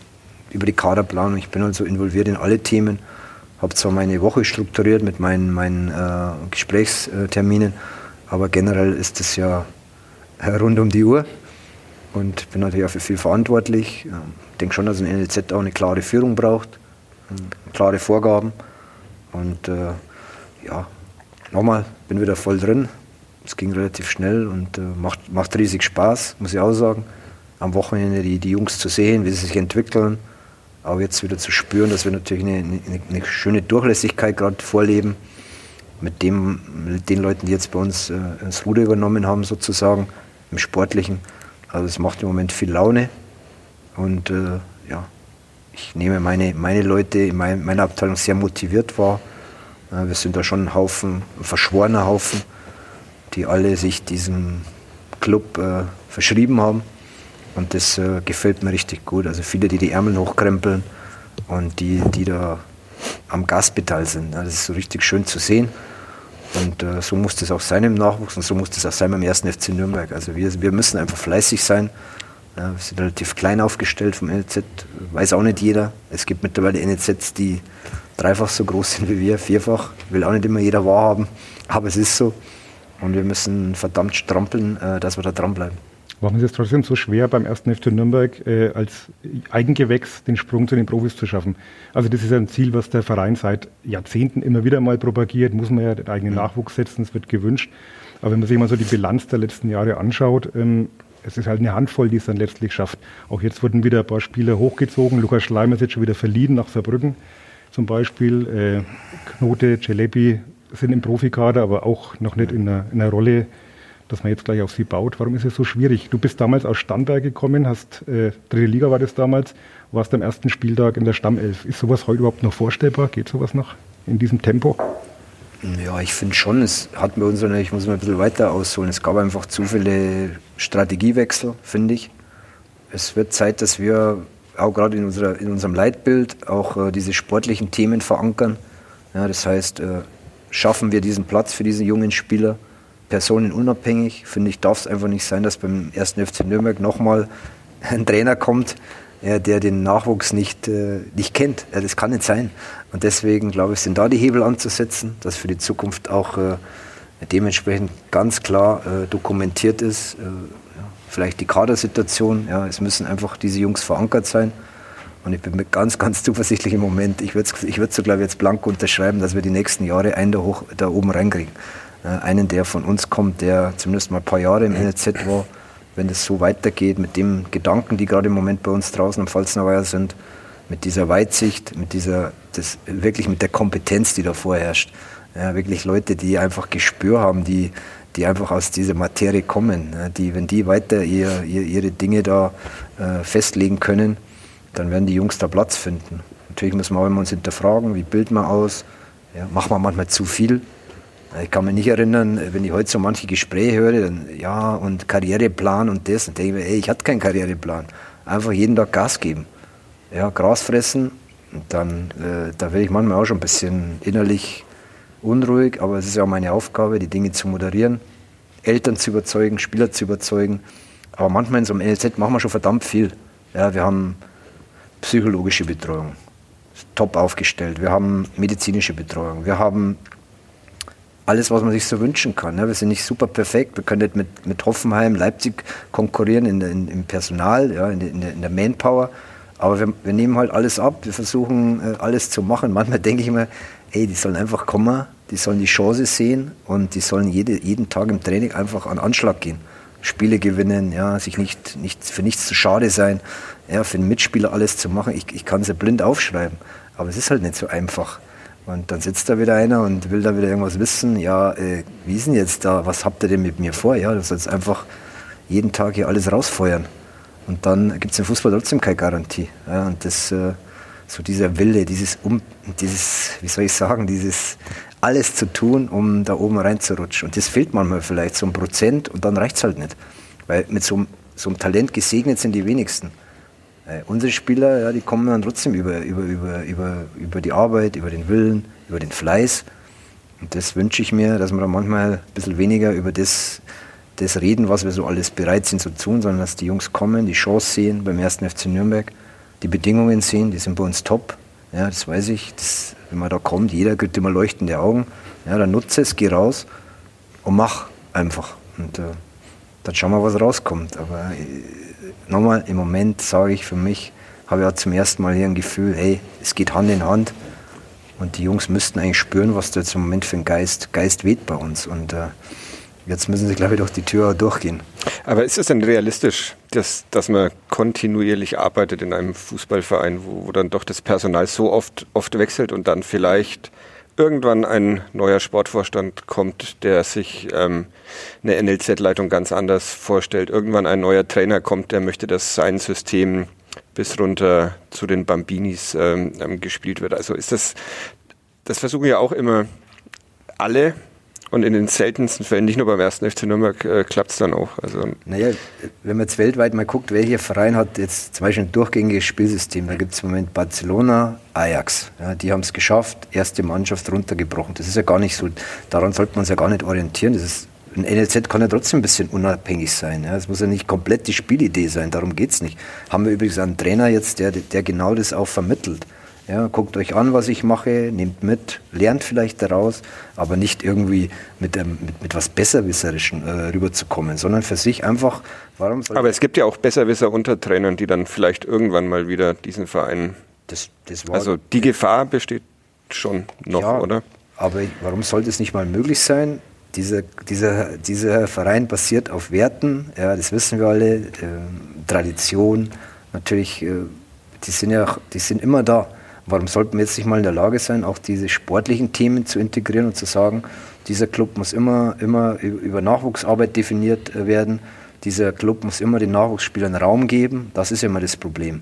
über die Kaderplanung. Ich bin also involviert in alle Themen, habe zwar meine Woche strukturiert mit meinen, meinen äh, Gesprächsterminen, aber generell ist es ja rund um die Uhr und bin natürlich auch für viel verantwortlich. Ich denke schon, dass ein NLZ auch eine klare Führung braucht, klare Vorgaben und äh, ja, nochmal, bin wieder voll drin. Es ging relativ schnell und äh, macht, macht riesig Spaß, muss ich auch sagen. Am Wochenende die, die Jungs zu sehen, wie sie sich entwickeln. Auch jetzt wieder zu spüren, dass wir natürlich eine, eine, eine schöne Durchlässigkeit gerade vorleben. Mit, dem, mit den Leuten, die jetzt bei uns äh, das Ruder übernommen haben, sozusagen, im Sportlichen. Also es macht im Moment viel Laune. Und äh, ja, ich nehme meine, meine Leute in mein, meiner Abteilung sehr motiviert wahr wir sind da schon ein Haufen, ein verschworener Haufen, die alle sich diesem Club äh, verschrieben haben. Und das äh, gefällt mir richtig gut. Also viele, die die Ärmel hochkrempeln und die, die da am Gaspedal sind. Das ist so richtig schön zu sehen. Und äh, so muss das auch sein im Nachwuchs und so muss das auch sein beim ersten FC Nürnberg. Also wir, wir müssen einfach fleißig sein. Ja, wir sind relativ klein aufgestellt vom NEZ, weiß auch nicht jeder. Es gibt mittlerweile NEZs, die dreifach so groß sind wie wir, vierfach. Will auch nicht immer jeder wahrhaben, aber es ist so. Und wir müssen verdammt strampeln, äh, dass wir da dranbleiben. Warum ist es trotzdem so schwer, beim ersten FC Nürnberg äh, als Eigengewächs den Sprung zu den Profis zu schaffen? Also das ist ein Ziel, was der Verein seit Jahrzehnten immer wieder mal propagiert, muss man ja den eigenen Nachwuchs setzen, es wird gewünscht. Aber wenn man sich mal so die Bilanz der letzten Jahre anschaut, ähm, es ist halt eine Handvoll, die es dann letztlich schafft. Auch jetzt wurden wieder ein paar Spieler hochgezogen. Lukas Schleimer ist jetzt schon wieder verliehen nach Saarbrücken zum Beispiel. Äh, Knote, Celebi sind im Profikader, aber auch noch nicht in einer, in einer, Rolle, dass man jetzt gleich auf sie baut. Warum ist es so schwierig? Du bist damals aus Starnberg gekommen, hast äh, dritte Liga war das damals, warst am ersten Spieltag in der Stammelf. Ist sowas heute überhaupt noch vorstellbar? Geht sowas noch in diesem Tempo? Ja, ich finde schon, es hat bei uns, ich muss mal ein bisschen weiter ausholen, es gab einfach zu viele Strategiewechsel, finde ich. Es wird Zeit, dass wir auch gerade in, in unserem Leitbild auch äh, diese sportlichen Themen verankern. Ja, das heißt, äh, schaffen wir diesen Platz für diese jungen Spieler, personenunabhängig. Finde ich, darf es einfach nicht sein, dass beim ersten FC Nürnberg nochmal ein Trainer kommt, ja, der den Nachwuchs nicht, äh, nicht kennt. Ja, das kann nicht sein. Und deswegen, glaube ich, sind da die Hebel anzusetzen, dass für die Zukunft auch äh, dementsprechend ganz klar äh, dokumentiert ist. Äh, ja, vielleicht die Kadersituation. Ja, es müssen einfach diese Jungs verankert sein. Und ich bin mir ganz, ganz zuversichtlich im Moment. Ich würde ich würd so, glaube ich, jetzt blank unterschreiben, dass wir die nächsten Jahre einen da, hoch, da oben reinkriegen. Äh, einen, der von uns kommt, der zumindest mal ein paar Jahre im NLZ war. Wenn es so weitergeht mit dem Gedanken, die gerade im Moment bei uns draußen am Pfalznerweiher sind, mit dieser Weitsicht, mit dieser, das, wirklich mit der Kompetenz, die da vorherrscht. Ja, wirklich Leute, die einfach Gespür haben, die, die einfach aus dieser Materie kommen, die, wenn die weiter ihr, ihr, ihre Dinge da äh, festlegen können, dann werden die Jungs da Platz finden. Natürlich müssen wir auch immer uns hinterfragen, wie bilden wir aus, ja, machen wir manchmal zu viel. Ich kann mich nicht erinnern, wenn ich heute so manche Gespräche höre, dann, ja, und Karriereplan und das, und denke ich mir, ey, ich hatte keinen Karriereplan. Einfach jeden Tag Gas geben. Ja, Gras fressen, und dann, äh, da werde ich manchmal auch schon ein bisschen innerlich unruhig, aber es ist ja auch meine Aufgabe, die Dinge zu moderieren, Eltern zu überzeugen, Spieler zu überzeugen. Aber manchmal in so einem NLZ machen wir schon verdammt viel. Ja, wir haben psychologische Betreuung, top aufgestellt. Wir haben medizinische Betreuung. Wir haben alles, was man sich so wünschen kann. Ja, wir sind nicht super perfekt. Wir können nicht mit, mit Hoffenheim, Leipzig konkurrieren in, in, im Personal, ja, in, der, in der Manpower. Aber wir, wir, nehmen halt alles ab. Wir versuchen äh, alles zu machen. Manchmal denke ich mir, ey, die sollen einfach kommen, die sollen die Chance sehen und die sollen jede, jeden Tag im Training einfach an Anschlag gehen. Spiele gewinnen, ja, sich nicht, nicht für nichts zu schade sein, ja, für einen Mitspieler alles zu machen. Ich, ich kann sie blind aufschreiben, aber es ist halt nicht so einfach. Und dann sitzt da wieder einer und will da wieder irgendwas wissen. Ja, äh, wie ist denn jetzt da? Was habt ihr denn mit mir vor? Ja, du sollst einfach jeden Tag hier alles rausfeuern. Und dann gibt es im Fußball trotzdem keine Garantie. Ja, und das, äh, so dieser Wille, dieses, um, dieses, wie soll ich sagen, dieses alles zu tun, um da oben reinzurutschen. Und das fehlt manchmal vielleicht so ein Prozent und dann reicht es halt nicht. Weil mit so, so einem Talent gesegnet sind die wenigsten. Äh, unsere Spieler, ja, die kommen dann trotzdem über, über, über, über, über die Arbeit, über den Willen, über den Fleiß. Und das wünsche ich mir, dass wir da manchmal ein bisschen weniger über das, das reden, was wir so alles bereit sind zu tun, sondern dass die Jungs kommen, die Chance sehen beim ersten FC Nürnberg, die Bedingungen sehen, die sind bei uns top. Ja, das weiß ich. Das, wenn man da kommt, jeder kriegt immer leuchtende Augen. Ja, dann nutze es, geh raus und mach einfach. Und äh, dann schauen wir, was rauskommt. Aber äh, nochmal, im Moment sage ich für mich, habe ich auch zum ersten Mal hier ein Gefühl, hey, es geht Hand in Hand. Und die Jungs müssten eigentlich spüren, was da jetzt im Moment für ein Geist, Geist weht bei uns. Und äh, jetzt müssen sie, glaube ich, durch die Tür durchgehen. Aber ist es denn realistisch, dass, dass man kontinuierlich arbeitet in einem Fußballverein, wo, wo dann doch das Personal so oft, oft wechselt und dann vielleicht irgendwann ein neuer Sportvorstand kommt, der sich ähm, eine NLZ-Leitung ganz anders vorstellt. Irgendwann ein neuer Trainer kommt, der möchte, dass sein System bis runter zu den Bambinis ähm, gespielt wird. Also ist das, das versuchen ja auch immer alle und in den seltensten Fällen, nicht nur beim ersten FC Nürnberg, äh, klappt es dann auch. Also, naja, wenn man jetzt weltweit mal guckt, welcher Verein hat jetzt zum Beispiel ein durchgängiges Spielsystem, da gibt es im Moment Barcelona, Ajax. Ja, die haben es geschafft, erste Mannschaft runtergebrochen. Das ist ja gar nicht so, daran sollte man uns ja gar nicht orientieren. Das ist, ein NLZ kann ja trotzdem ein bisschen unabhängig sein. Es ja. muss ja nicht komplett die Spielidee sein, darum geht es nicht. Haben wir übrigens einen Trainer jetzt, der, der genau das auch vermittelt. Ja, guckt euch an, was ich mache, nehmt mit, lernt vielleicht daraus, aber nicht irgendwie mit, ähm, mit, mit was Besserwisserischem äh, rüberzukommen, sondern für sich einfach, warum soll Aber es gibt ja auch Besserwisser unter Trainern, die dann vielleicht irgendwann mal wieder diesen Verein. Das, das war, also die Gefahr besteht schon noch, ja, oder? Aber warum sollte es nicht mal möglich sein? Dieser, dieser, dieser Verein basiert auf Werten, ja, das wissen wir alle, äh, Tradition, natürlich, äh, die sind ja die sind immer da. Warum sollten wir jetzt nicht mal in der Lage sein, auch diese sportlichen Themen zu integrieren und zu sagen, dieser Club muss immer, immer über Nachwuchsarbeit definiert äh, werden, dieser Club muss immer den Nachwuchsspielern Raum geben, das ist ja immer das Problem.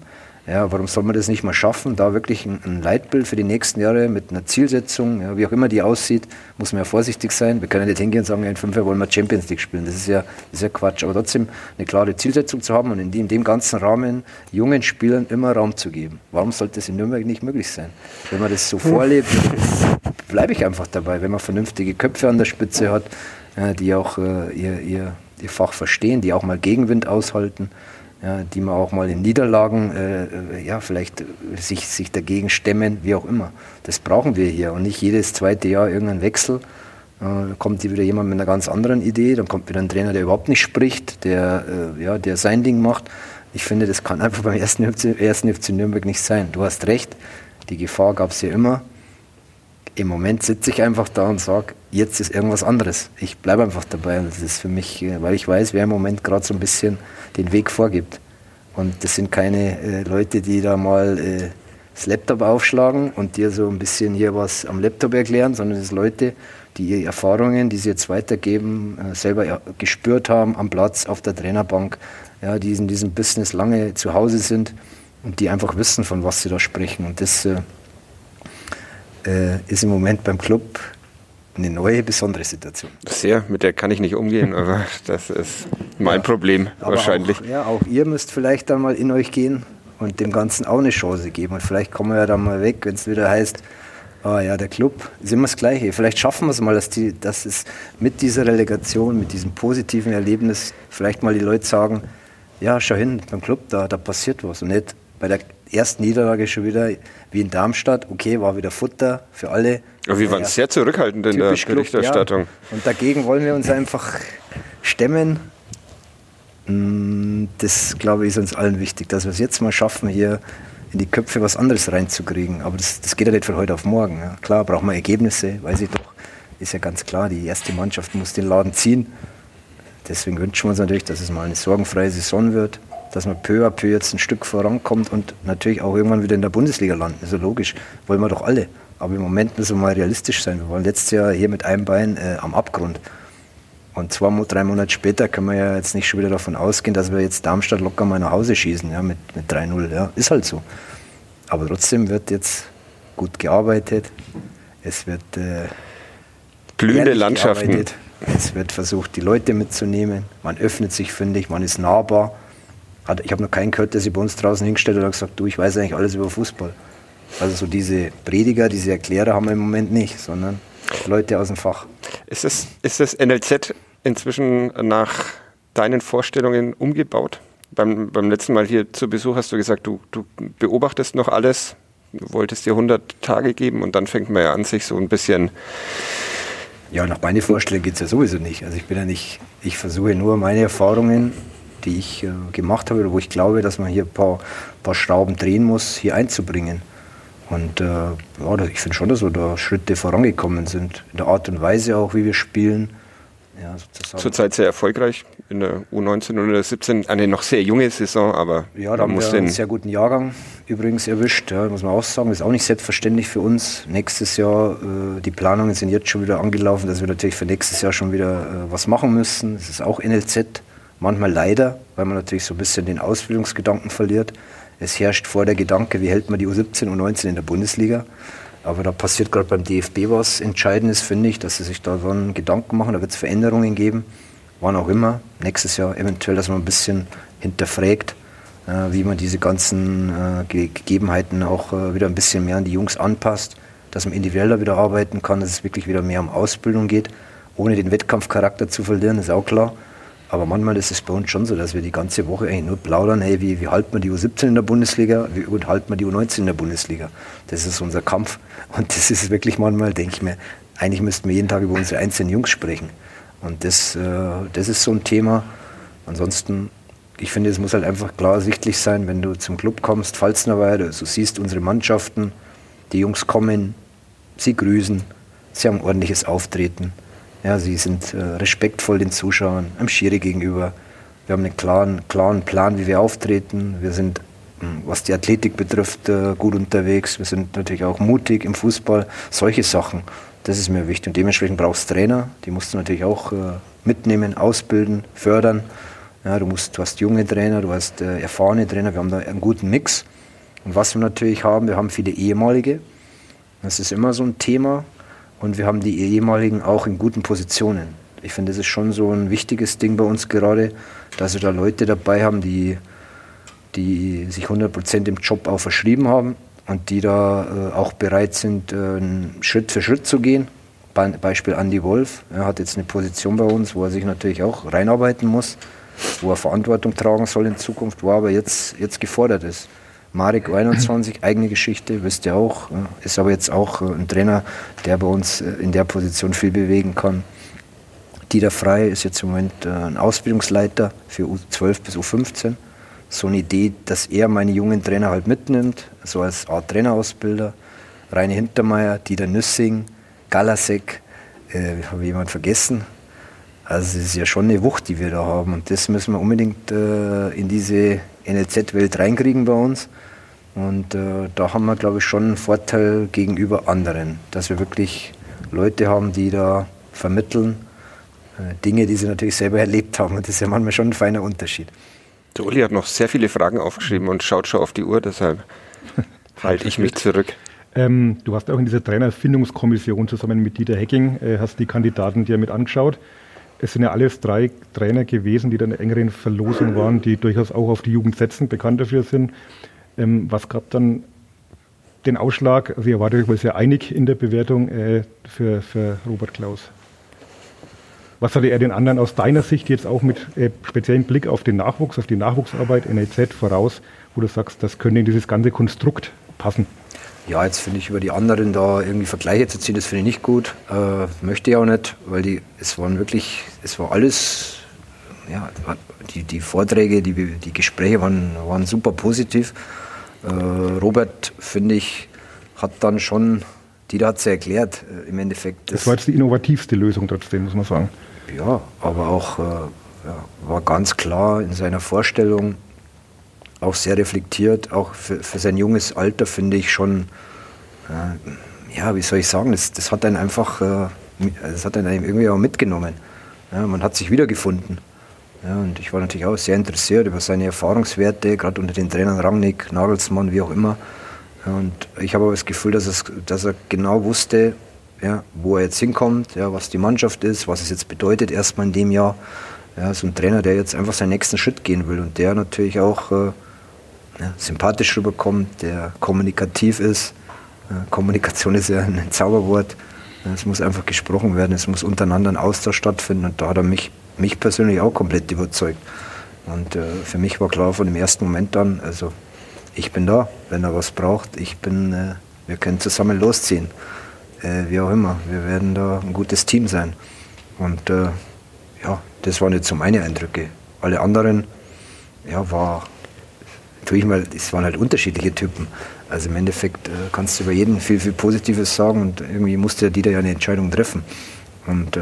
Ja, warum soll man das nicht mal schaffen, da wirklich ein, ein Leitbild für die nächsten Jahre mit einer Zielsetzung, ja, wie auch immer die aussieht, muss man ja vorsichtig sein. Wir können nicht hingehen und sagen, in fünf Jahren wollen wir Champions League spielen. Das ist ja, das ist ja Quatsch. Aber trotzdem eine klare Zielsetzung zu haben und in, die, in dem ganzen Rahmen jungen Spielern immer Raum zu geben. Warum sollte das in Nürnberg nicht möglich sein? Wenn man das so vorlebt, das bleibe ich einfach dabei. Wenn man vernünftige Köpfe an der Spitze hat, äh, die auch äh, ihr, ihr, ihr Fach verstehen, die auch mal Gegenwind aushalten, ja, die man auch mal in Niederlagen äh, äh, ja, vielleicht sich, sich dagegen stemmen, wie auch immer. Das brauchen wir hier und nicht jedes zweite Jahr irgendein Wechsel. Äh, kommt wieder jemand mit einer ganz anderen Idee, dann kommt wieder ein Trainer, der überhaupt nicht spricht, der, äh, ja, der sein Ding macht. Ich finde, das kann einfach beim ersten FC, ersten FC Nürnberg nicht sein. Du hast recht, die Gefahr gab es ja immer. Im Moment sitze ich einfach da und sage, jetzt ist irgendwas anderes. Ich bleibe einfach dabei. Das ist für mich, äh, weil ich weiß, wer im Moment gerade so ein bisschen den Weg vorgibt. Und das sind keine äh, Leute, die da mal äh, das Laptop aufschlagen und dir so ein bisschen hier was am Laptop erklären, sondern das sind Leute, die ihre Erfahrungen, die sie jetzt weitergeben, äh, selber gespürt haben am Platz, auf der Trainerbank, ja, die in diesem Business lange zu Hause sind und die einfach wissen, von was sie da sprechen. Und das äh, äh, ist im Moment beim Club eine neue, besondere Situation. Sehr, mit der kann ich nicht umgehen, aber das ist mein ja, Problem wahrscheinlich. Auch, ja, auch ihr müsst vielleicht dann mal in euch gehen und dem Ganzen auch eine Chance geben. Und vielleicht kommen wir ja dann mal weg, wenn es wieder heißt, Ah ja, der Club ist immer das Gleiche. Vielleicht schaffen wir es mal, dass, die, dass es mit dieser Relegation, mit diesem positiven Erlebnis, vielleicht mal die Leute sagen, ja, schau hin, beim Club, da, da passiert was. Und nicht bei der ersten Niederlage schon wieder wie in Darmstadt, okay, war wieder Futter für alle. Aber wir waren sehr zurückhaltend in der Berichterstattung. Club. Und dagegen wollen wir uns einfach stemmen. Mm, das, glaube ich, ist uns allen wichtig, dass wir es jetzt mal schaffen, hier in die Köpfe was anderes reinzukriegen. Aber das, das geht ja nicht von heute auf morgen. Ja. Klar, braucht man Ergebnisse, weiß ich doch. Ist ja ganz klar, die erste Mannschaft muss den Laden ziehen. Deswegen wünschen wir uns natürlich, dass es mal eine sorgenfreie Saison wird, dass man peu à peu jetzt ein Stück vorankommt und natürlich auch irgendwann wieder in der Bundesliga landen. Ist ja logisch, wollen wir doch alle. Aber im Moment müssen wir mal realistisch sein. Wir wollen letztes Jahr hier mit einem Bein äh, am Abgrund. Und zwei, drei Monate später können wir ja jetzt nicht schon wieder davon ausgehen, dass wir jetzt Darmstadt locker mal nach Hause schießen, ja, mit, mit 3-0. Ja. Ist halt so. Aber trotzdem wird jetzt gut gearbeitet. Es wird äh, blühende Landschaften. Gearbeitet. Es wird versucht, die Leute mitzunehmen. Man öffnet sich, finde ich, man ist nahbar. Ich habe noch keinen gehört, der sich bei uns draußen hingestellt hat und gesagt, du, ich weiß eigentlich alles über Fußball. Also so diese Prediger, diese Erklärer haben wir im Moment nicht, sondern Leute aus dem Fach. Ist das, ist das NLZ inzwischen nach deinen Vorstellungen umgebaut? Beim, beim letzten Mal hier zu Besuch hast du gesagt, du, du beobachtest noch alles, du wolltest dir 100 Tage geben und dann fängt man ja an, sich so ein bisschen ja, nach meinen Vorstellungen geht es ja sowieso nicht. Also ich bin ja nicht, ich versuche nur meine Erfahrungen, die ich äh, gemacht habe, wo ich glaube, dass man hier ein paar, paar Schrauben drehen muss, hier einzubringen. Und äh, ja, ich finde schon, dass wir da Schritte vorangekommen sind. In der Art und Weise auch, wie wir spielen. Ja, Zurzeit sehr erfolgreich in der U19 oder 17, eine noch sehr junge Saison, aber ja, da haben wir einen sehr guten Jahrgang übrigens erwischt, ja, muss man auch sagen. Das ist auch nicht selbstverständlich für uns. Nächstes Jahr, äh, die Planungen sind jetzt schon wieder angelaufen, dass wir natürlich für nächstes Jahr schon wieder äh, was machen müssen. Das ist auch NLZ, manchmal leider, weil man natürlich so ein bisschen den Ausbildungsgedanken verliert. Es herrscht vor der Gedanke, wie hält man die U17 und U19 in der Bundesliga. Aber da passiert gerade beim DFB was Entscheidendes, finde ich, dass sie sich da so einen Gedanken machen. Da wird es Veränderungen geben, wann auch immer. Nächstes Jahr eventuell, dass man ein bisschen hinterfragt, äh, wie man diese ganzen äh, Gegebenheiten auch äh, wieder ein bisschen mehr an die Jungs anpasst, dass man individueller wieder arbeiten kann, dass es wirklich wieder mehr um Ausbildung geht, ohne den Wettkampfcharakter zu verlieren, ist auch klar. Aber manchmal ist es bei uns schon so, dass wir die ganze Woche eigentlich nur plaudern, hey, wie, wie halten wir die U17 in der Bundesliga, wie gut halten wir die U19 in der Bundesliga. Das ist unser Kampf. Und das ist wirklich manchmal, denke ich mir, eigentlich müssten wir jeden Tag über unsere einzelnen Jungs sprechen. Und das, äh, das ist so ein Thema. Ansonsten, ich finde, es muss halt einfach klar ersichtlich sein, wenn du zum Club kommst, Pfalznerweide, du siehst unsere Mannschaften, die Jungs kommen, sie grüßen, sie haben ordentliches Auftreten. Ja, sie sind äh, respektvoll den Zuschauern, am Schiri gegenüber. Wir haben einen klaren, klaren Plan, wie wir auftreten. Wir sind, hm, was die Athletik betrifft, äh, gut unterwegs. Wir sind natürlich auch mutig im Fußball. Solche Sachen, das ist mir wichtig. Und dementsprechend brauchst du Trainer, die musst du natürlich auch äh, mitnehmen, ausbilden, fördern. Ja, du, musst, du hast junge Trainer, du hast äh, erfahrene Trainer. Wir haben da einen guten Mix. Und was wir natürlich haben, wir haben viele ehemalige. Das ist immer so ein Thema. Und wir haben die ehemaligen auch in guten Positionen. Ich finde, das ist schon so ein wichtiges Ding bei uns gerade, dass wir da Leute dabei haben, die, die sich 100% im Job auch verschrieben haben und die da äh, auch bereit sind, äh, Schritt für Schritt zu gehen. Be Beispiel Andy Wolf. Er hat jetzt eine Position bei uns, wo er sich natürlich auch reinarbeiten muss, wo er Verantwortung tragen soll in Zukunft, wo er aber jetzt, jetzt gefordert ist. Marek 21, eigene Geschichte, wisst ihr auch, ist aber jetzt auch ein Trainer, der bei uns in der Position viel bewegen kann. Dieter Frey ist jetzt im Moment ein Ausbildungsleiter für U12 bis U15 so eine Idee, dass er meine jungen Trainer halt mitnimmt, so als Art Trainerausbilder. Reine Hintermeier, Dieter Nüssing, Galasek, äh, habe jemand vergessen. Also es ist ja schon eine Wucht, die wir da haben und das müssen wir unbedingt äh, in diese NLZ-Welt reinkriegen bei uns. Und äh, da haben wir, glaube ich, schon einen Vorteil gegenüber anderen, dass wir wirklich Leute haben, die da vermitteln, äh, Dinge, die sie natürlich selber erlebt haben. Und das ist ja manchmal schon ein feiner Unterschied. Der Uli hat noch sehr viele Fragen aufgeschrieben und schaut schon auf die Uhr, deshalb halte ich mich zurück. Ähm, du hast auch in dieser Trainerfindungskommission zusammen mit Dieter Hecking, äh, hast die Kandidaten dir mit angeschaut. Es sind ja alles drei Trainer gewesen, die dann in engeren Verlosung waren, die durchaus auch auf die Jugend setzen, bekannt dafür sind. Ähm, was gab dann den Ausschlag, also ihr wart euch wohl sehr einig in der Bewertung äh, für, für Robert Klaus? Was hatte er den anderen aus deiner Sicht jetzt auch mit äh, speziellem Blick auf den Nachwuchs, auf die Nachwuchsarbeit NLZ voraus, wo du sagst, das könnte in dieses ganze Konstrukt passen? Ja, jetzt finde ich über die anderen da irgendwie Vergleiche zu ziehen, das finde ich nicht gut. Äh, möchte ich auch nicht, weil die, es waren wirklich, es war alles, ja, die, die Vorträge, die, die Gespräche waren, waren super positiv. Äh, Robert, finde ich, hat dann schon, die hat es ja erklärt, äh, im Endeffekt. Das, das war jetzt die innovativste Lösung trotzdem, muss man sagen. Ja, aber auch äh, ja, war ganz klar in seiner Vorstellung, auch sehr reflektiert, auch für, für sein junges Alter finde ich schon, äh, ja, wie soll ich sagen, das, das hat einen einfach, äh, das hat einen irgendwie auch mitgenommen. Ja, man hat sich wiedergefunden. Ja, und ich war natürlich auch sehr interessiert über seine Erfahrungswerte, gerade unter den Trainern Rangnick, Nagelsmann, wie auch immer. Ja, und ich habe aber das Gefühl, dass, es, dass er genau wusste, ja, wo er jetzt hinkommt, ja, was die Mannschaft ist, was es jetzt bedeutet erstmal in dem Jahr. Ja, so ein Trainer, der jetzt einfach seinen nächsten Schritt gehen will und der natürlich auch äh, ja, sympathisch rüberkommt, der kommunikativ ist. Ja, Kommunikation ist ja ein Zauberwort. Es muss einfach gesprochen werden, es muss untereinander ein Austausch stattfinden und da hat er mich, mich persönlich auch komplett überzeugt. Und äh, für mich war klar von dem ersten Moment an, also ich bin da, wenn er was braucht, ich bin, äh, wir können zusammen losziehen äh, wie auch immer. Wir werden da ein gutes Team sein. Und äh, ja, das waren jetzt so meine Eindrücke. Alle anderen, ja, war natürlich mal, es waren halt unterschiedliche Typen. Also im Endeffekt äh, kannst du über jeden viel, viel Positives sagen und irgendwie musste ja Dieter ja eine Entscheidung treffen. Und äh,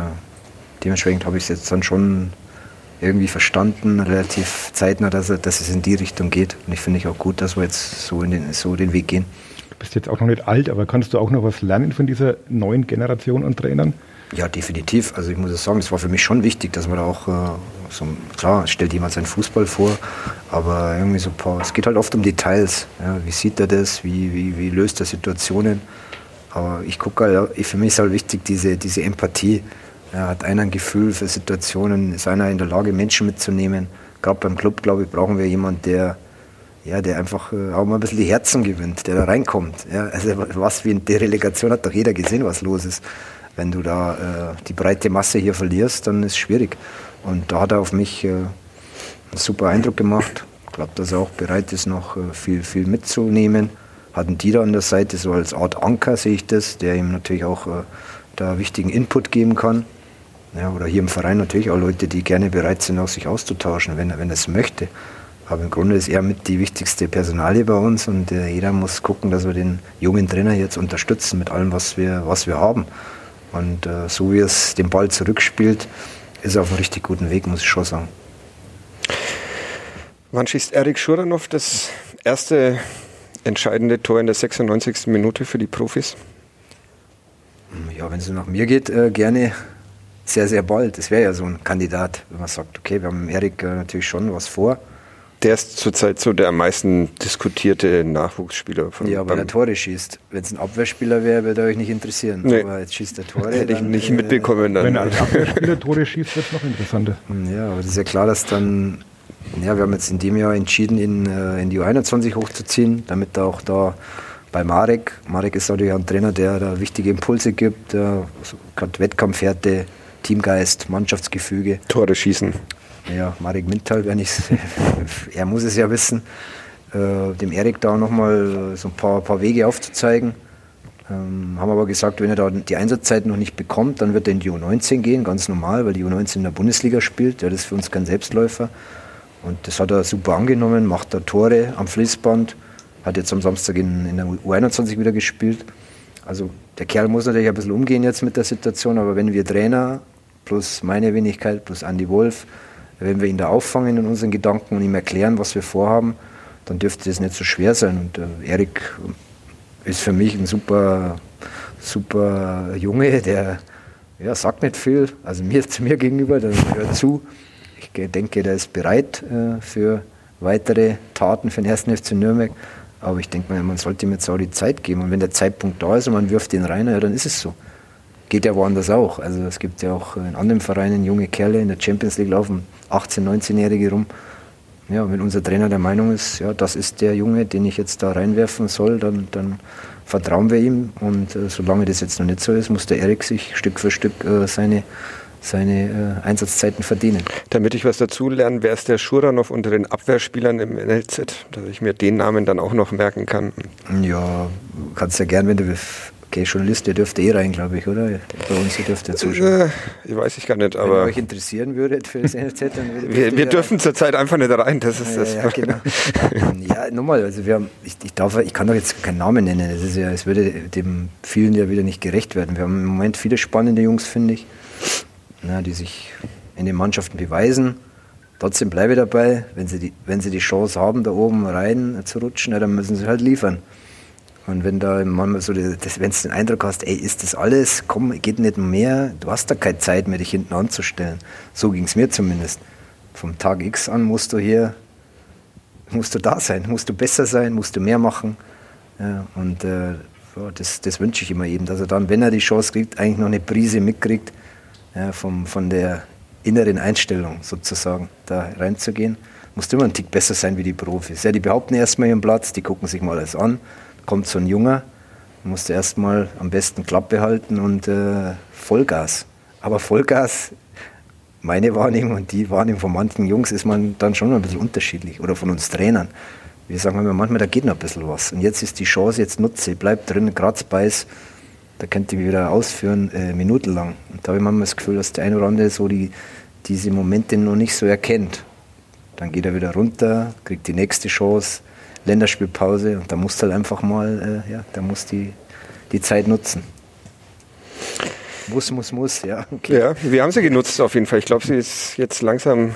dementsprechend habe ich es jetzt dann schon irgendwie verstanden, relativ zeitnah, dass, dass es in die Richtung geht. Und ich finde ich auch gut, dass wir jetzt so, in den, so den Weg gehen bist jetzt auch noch nicht alt, aber kannst du auch noch was lernen von dieser neuen Generation an Trainern? Ja, definitiv. Also ich muss sagen, es war für mich schon wichtig, dass man da auch, äh, so, klar, stellt jemand seinen Fußball vor, aber irgendwie so ein paar, es geht halt oft um Details. Ja, wie sieht er das, wie, wie, wie löst er Situationen? Aber ich gucke halt, für mich ist halt wichtig diese, diese Empathie. Ja, hat einer ein Gefühl für Situationen, ist einer in der Lage, Menschen mitzunehmen. Gerade beim Club, glaube ich, brauchen wir jemanden, der ja, der einfach äh, auch mal ein bisschen die Herzen gewinnt, der da reinkommt. Ja, also was wie in der Relegation hat doch jeder gesehen, was los ist. Wenn du da äh, die breite Masse hier verlierst, dann ist es schwierig. Und da hat er auf mich äh, einen super Eindruck gemacht. Ich glaube, dass er auch bereit ist, noch äh, viel, viel mitzunehmen. Hatten die da an der Seite so als Art Anker, sehe ich das, der ihm natürlich auch äh, da wichtigen Input geben kann. Ja, oder hier im Verein natürlich auch Leute, die gerne bereit sind, auch sich auszutauschen, wenn, wenn er es möchte. Aber im Grunde ist er mit die wichtigste Personalie bei uns und äh, jeder muss gucken, dass wir den jungen Trainer jetzt unterstützen mit allem, was wir, was wir haben. Und äh, so wie es den Ball zurückspielt, ist auf einem richtig guten Weg, muss ich schon sagen. Wann schießt Erik Schuranov das erste entscheidende Tor in der 96. Minute für die Profis? Ja, wenn es nach mir geht, äh, gerne sehr, sehr bald. Das wäre ja so ein Kandidat, wenn man sagt, okay, wir haben Erik äh, natürlich schon was vor. Der ist zurzeit so der am meisten diskutierte Nachwuchsspieler. Von ja, weil er Tore schießt. Wenn es ein Abwehrspieler wäre, würde er euch nicht interessieren. Nee. Aber jetzt schießt er Tore. Hätte ich nicht äh, mitbekommen. Dann. Wenn er als Abwehrspieler Tore schießt, wird es noch interessanter. Ja, aber es ist ja klar, dass dann, ja, wir haben jetzt in dem Jahr entschieden, ihn äh, in die U21 hochzuziehen, damit er auch da bei Marek. Marek ist natürlich ein Trainer, der da wichtige Impulse gibt, der hat Wettkampfhärte, Teamgeist, Mannschaftsgefüge. Tore schießen. Ja, Marek Mintal, wenn ich er muss es ja wissen, äh, dem Erik da nochmal so ein paar, paar Wege aufzuzeigen. Ähm, haben aber gesagt, wenn er da die Einsatzzeit noch nicht bekommt, dann wird er in die U19 gehen, ganz normal, weil die U19 in der Bundesliga spielt. Ja, das ist für uns kein Selbstläufer. Und das hat er super angenommen, macht da Tore am Fließband, hat jetzt am Samstag in, in der U21 wieder gespielt. Also der Kerl muss natürlich ein bisschen umgehen jetzt mit der Situation, aber wenn wir Trainer plus meine Wenigkeit plus Andy Wolf, wenn wir ihn da auffangen in unseren Gedanken und ihm erklären, was wir vorhaben, dann dürfte das nicht so schwer sein. Und äh, Erik ist für mich ein super, super Junge, der ja, sagt nicht viel, also mir zu mir gegenüber, der hört zu. Ich denke, der ist bereit äh, für weitere Taten für den ersten FC Nürnberg. Aber ich denke mal, man sollte ihm jetzt auch die Zeit geben. Und wenn der Zeitpunkt da ist und man wirft ihn rein, ja, dann ist es so. Geht ja woanders auch. Also es gibt ja auch in anderen Vereinen junge Kerle in der Champions League laufen 18-, 19-Jährige rum. Ja, wenn unser Trainer der Meinung ist, ja, das ist der Junge, den ich jetzt da reinwerfen soll, dann, dann vertrauen wir ihm. Und äh, solange das jetzt noch nicht so ist, muss der Erik sich Stück für Stück äh, seine seine äh, Einsatzzeiten verdienen. Damit ich was dazu lerne, wer ist der Schuranov unter den Abwehrspielern im NLZ, dass ich mir den Namen dann auch noch merken kann? Ja, kannst ja gern, wenn du Okay, Journalist, der dürfte eh rein, glaube ich, oder? Bei uns dürfte zuschauen. Äh, ich weiß ich gar nicht, aber. Wenn euch interessieren würde für das NLZ, dann würde Wir, wir dürfen zurzeit einfach nicht rein, das ist ja, das. Ja, genau. ja, nochmal, also wir haben, ich, ich, darf, ich kann doch jetzt keinen Namen nennen, das ist ja, es würde dem vielen ja wieder nicht gerecht werden. Wir haben im Moment viele spannende Jungs, finde ich ja, die sich in den Mannschaften beweisen. Trotzdem bleibe ich dabei, wenn sie, die, wenn sie die Chance haben, da oben rein zu rutschen, ja, dann müssen sie halt liefern. Und wenn da manchmal so, wenn du den Eindruck hast, ey, ist das alles, komm, geht nicht mehr, du hast da keine Zeit mehr, dich hinten anzustellen. So ging es mir zumindest. Vom Tag X an musst du hier, musst du da sein, musst du besser sein, musst du mehr machen. Ja, und äh, das, das wünsche ich immer eben, dass er dann, wenn er die Chance kriegt, eigentlich noch eine Prise mitkriegt, ja, vom, von der inneren Einstellung sozusagen da reinzugehen. Musst immer ein Tick besser sein wie die Profis. Ja, die behaupten erstmal ihren Platz, die gucken sich mal alles an. Kommt so ein Junger, musst du erstmal am besten Klappe halten und äh, Vollgas. Aber Vollgas, meine Wahrnehmung und die Wahrnehmung von manchen Jungs ist man dann schon ein bisschen unterschiedlich. Oder von uns Trainern. Wir sagen immer manchmal, da geht noch ein bisschen was. Und jetzt ist die Chance, jetzt nutze, bleib drin, Kratzbeiß da könnte ich wieder ausführen, äh, minutenlang. Und da habe ich manchmal das Gefühl, dass der eine oder andere so die, diese Momente noch nicht so erkennt. Dann geht er wieder runter, kriegt die nächste Chance, Länderspielpause und da muss halt einfach mal, äh, ja, da muss die, die Zeit nutzen. Muss, muss, muss, ja. Okay. Ja, wir haben sie genutzt auf jeden Fall. Ich glaube, sie ist jetzt langsam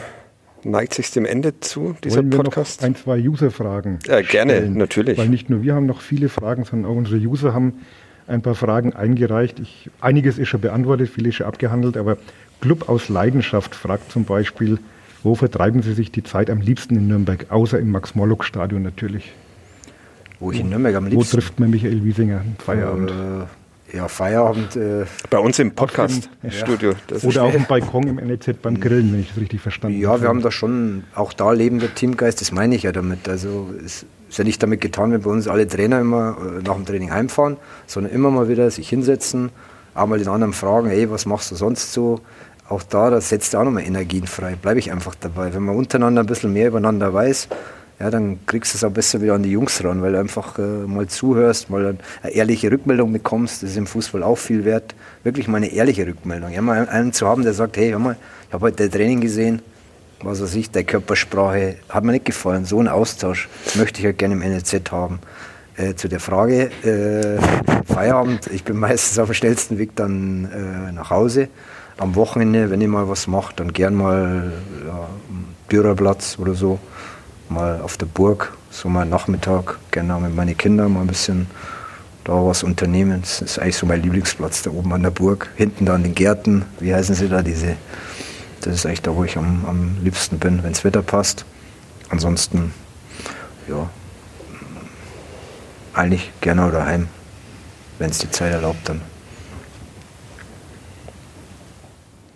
neigt sich dem Ende zu, dieser Wollen wir Podcast. Noch ein, zwei User-Fragen. Ja, gerne, stellen? natürlich. Weil nicht nur wir haben noch viele Fragen, sondern auch unsere User haben ein paar Fragen eingereicht. Ich, einiges ist schon beantwortet, viel ist schon abgehandelt, aber Club aus Leidenschaft fragt zum Beispiel, wo vertreiben Sie sich die Zeit am liebsten in Nürnberg, außer im Max-Morlock-Stadion natürlich? Wo ich in Nürnberg am liebsten... Wo trifft man Michael Wiesinger? Feierabend. Äh, ja, Feierabend. Äh, Bei uns im Podcast-Studio. Ja. Oder auf dem Balkon im NEZ beim Grillen, wenn ich das richtig verstanden habe. Ja, wir haben da schon, auch da lebender Teamgeist, das meine ich ja damit. Also es ist ja nicht damit getan, wenn bei uns alle Trainer immer äh, nach dem Training heimfahren, sondern immer mal wieder sich hinsetzen, auch mal den anderen fragen, hey, was machst du sonst so? Auch da, da setzt auch nochmal Energien frei, bleibe ich einfach dabei. Wenn man untereinander ein bisschen mehr übereinander weiß, ja, dann kriegst du es auch besser wieder an die Jungs ran, weil du einfach äh, mal zuhörst, mal eine ehrliche Rückmeldung bekommst. Das ist im Fußball auch viel wert. Wirklich mal eine ehrliche Rückmeldung. Ja, mal einen zu haben, der sagt, hey, hör mal, ich habe heute Training gesehen, was weiß ich, der Körpersprache, hat mir nicht gefallen. So ein Austausch möchte ich halt gerne im NLZ haben. Äh, zu der Frage, äh, Feierabend, ich bin meistens auf dem schnellsten Weg dann äh, nach Hause. Am Wochenende, wenn ich mal was mache, dann gern mal ja, Bürgerplatz oder so, mal auf der Burg, so mal Nachmittag, gerne mit meinen Kindern mal ein bisschen da was unternehmen. Das ist eigentlich so mein Lieblingsplatz, da oben an der Burg. Hinten da an den Gärten, wie heißen sie da, diese das ist eigentlich da, wo ich am, am liebsten bin, wenn das Wetter passt. Ansonsten, ja, eigentlich gerne daheim, wenn es die Zeit erlaubt dann.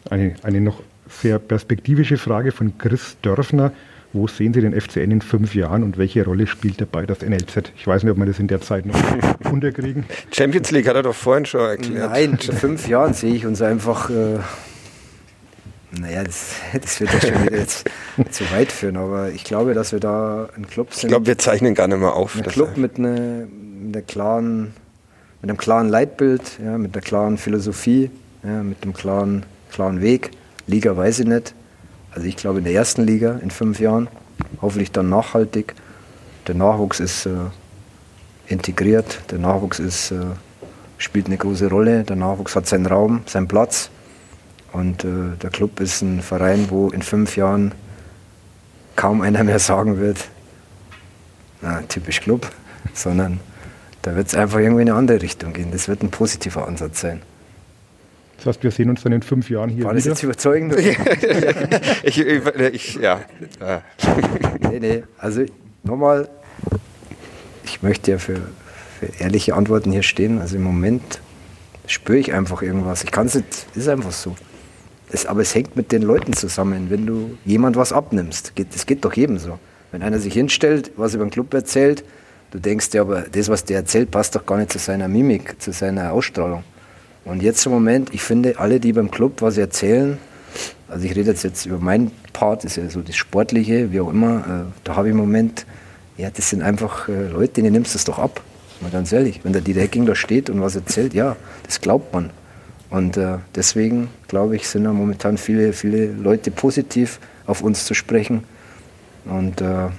Eine, eine noch sehr perspektivische Frage von Chris Dörfner. Wo sehen Sie den FCN in fünf Jahren und welche Rolle spielt dabei das NLZ? Ich weiß nicht, ob wir das in der Zeit noch unterkriegen. Champions League hat er doch vorhin schon erklärt. Nein, in fünf Jahren sehe ich uns einfach. Äh, naja, das, das wird ja schon wieder jetzt zu weit führen, aber ich glaube, dass wir da ein Club sind. Ich glaube, wir zeichnen gar nicht mehr auf. Ein Club mit, eine, mit, einer klaren, mit einem klaren Leitbild, ja, mit einer klaren Philosophie, ja, mit einem klaren, klaren Weg. Liga weiß ich nicht. Also ich glaube in der ersten Liga in fünf Jahren, hoffentlich dann nachhaltig. Der Nachwuchs ist äh, integriert, der Nachwuchs ist, äh, spielt eine große Rolle, der Nachwuchs hat seinen Raum, seinen Platz. Und äh, der Club ist ein Verein, wo in fünf Jahren kaum einer mehr sagen wird, na, typisch Club, sondern da wird es einfach irgendwie in eine andere Richtung gehen. Das wird ein positiver Ansatz sein. Das heißt, wir sehen uns dann in fünf Jahren hier War das wieder. jetzt überzeugend? ich, ich, ich, ja. nee, nee. Also nochmal, ich möchte ja für, für ehrliche Antworten hier stehen. Also im Moment spüre ich einfach irgendwas. Ich kann es nicht, ist einfach so. Es, aber es hängt mit den Leuten zusammen. Wenn du jemand was abnimmst, geht, das geht doch jedem so. Wenn einer sich hinstellt, was über den Club erzählt, du denkst dir aber, das, was der erzählt, passt doch gar nicht zu seiner Mimik, zu seiner Ausstrahlung. Und jetzt im Moment, ich finde, alle, die beim Club was erzählen, also ich rede jetzt, jetzt über meinen Part, das ist ja so das Sportliche, wie auch immer, äh, da habe ich im Moment, ja, das sind einfach äh, Leute, denen nimmst du es doch ab. Mal ganz ehrlich, wenn der Dieter Hecking da steht und was erzählt, ja, das glaubt man. Und äh, deswegen, glaube ich, sind da momentan viele, viele Leute positiv auf uns zu sprechen. Und äh,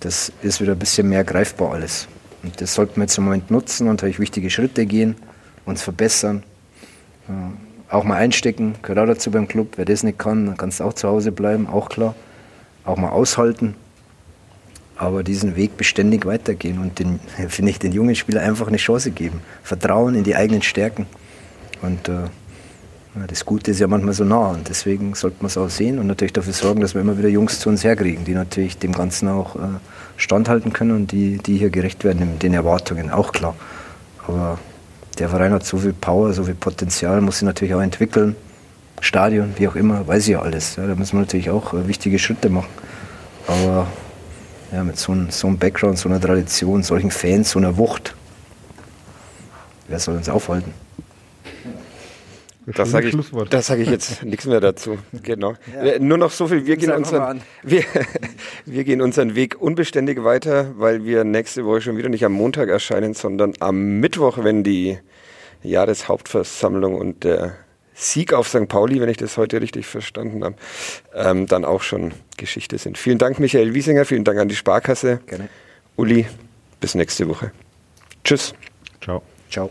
das ist wieder ein bisschen mehr greifbar alles. Und das sollten wir jetzt im Moment nutzen und natürlich wichtige Schritte gehen, uns verbessern, äh, auch mal einstecken, gehört auch dazu beim Club. Wer das nicht kann, dann kannst du auch zu Hause bleiben, auch klar. Auch mal aushalten, aber diesen Weg beständig weitergehen und den, finde ich, den jungen Spielern einfach eine Chance geben. Vertrauen in die eigenen Stärken. Und äh, das Gute ist ja manchmal so nah und deswegen sollte man es auch sehen und natürlich dafür sorgen, dass wir immer wieder Jungs zu uns herkriegen, die natürlich dem Ganzen auch äh, standhalten können und die, die hier gerecht werden, den Erwartungen, auch klar. Aber der Verein hat so viel Power, so viel Potenzial, muss sich natürlich auch entwickeln. Stadion, wie auch immer, weiß ich ja alles. Ja, da muss man natürlich auch äh, wichtige Schritte machen. Aber ja, mit so, ein, so einem Background, so einer Tradition, solchen Fans, so einer Wucht, wer soll uns aufhalten? Das sage ich, das sag ich jetzt nichts mehr dazu. Genau. Ja. Nur noch so viel. Wir gehen, unseren, wir, wir gehen unseren Weg unbeständig weiter, weil wir nächste Woche schon wieder nicht am Montag erscheinen, sondern am Mittwoch, wenn die Jahreshauptversammlung und der Sieg auf St. Pauli, wenn ich das heute richtig verstanden habe, ähm, dann auch schon Geschichte sind. Vielen Dank, Michael Wiesinger. Vielen Dank an die Sparkasse. Gerne. Uli, bis nächste Woche. Tschüss. Ciao. Ciao.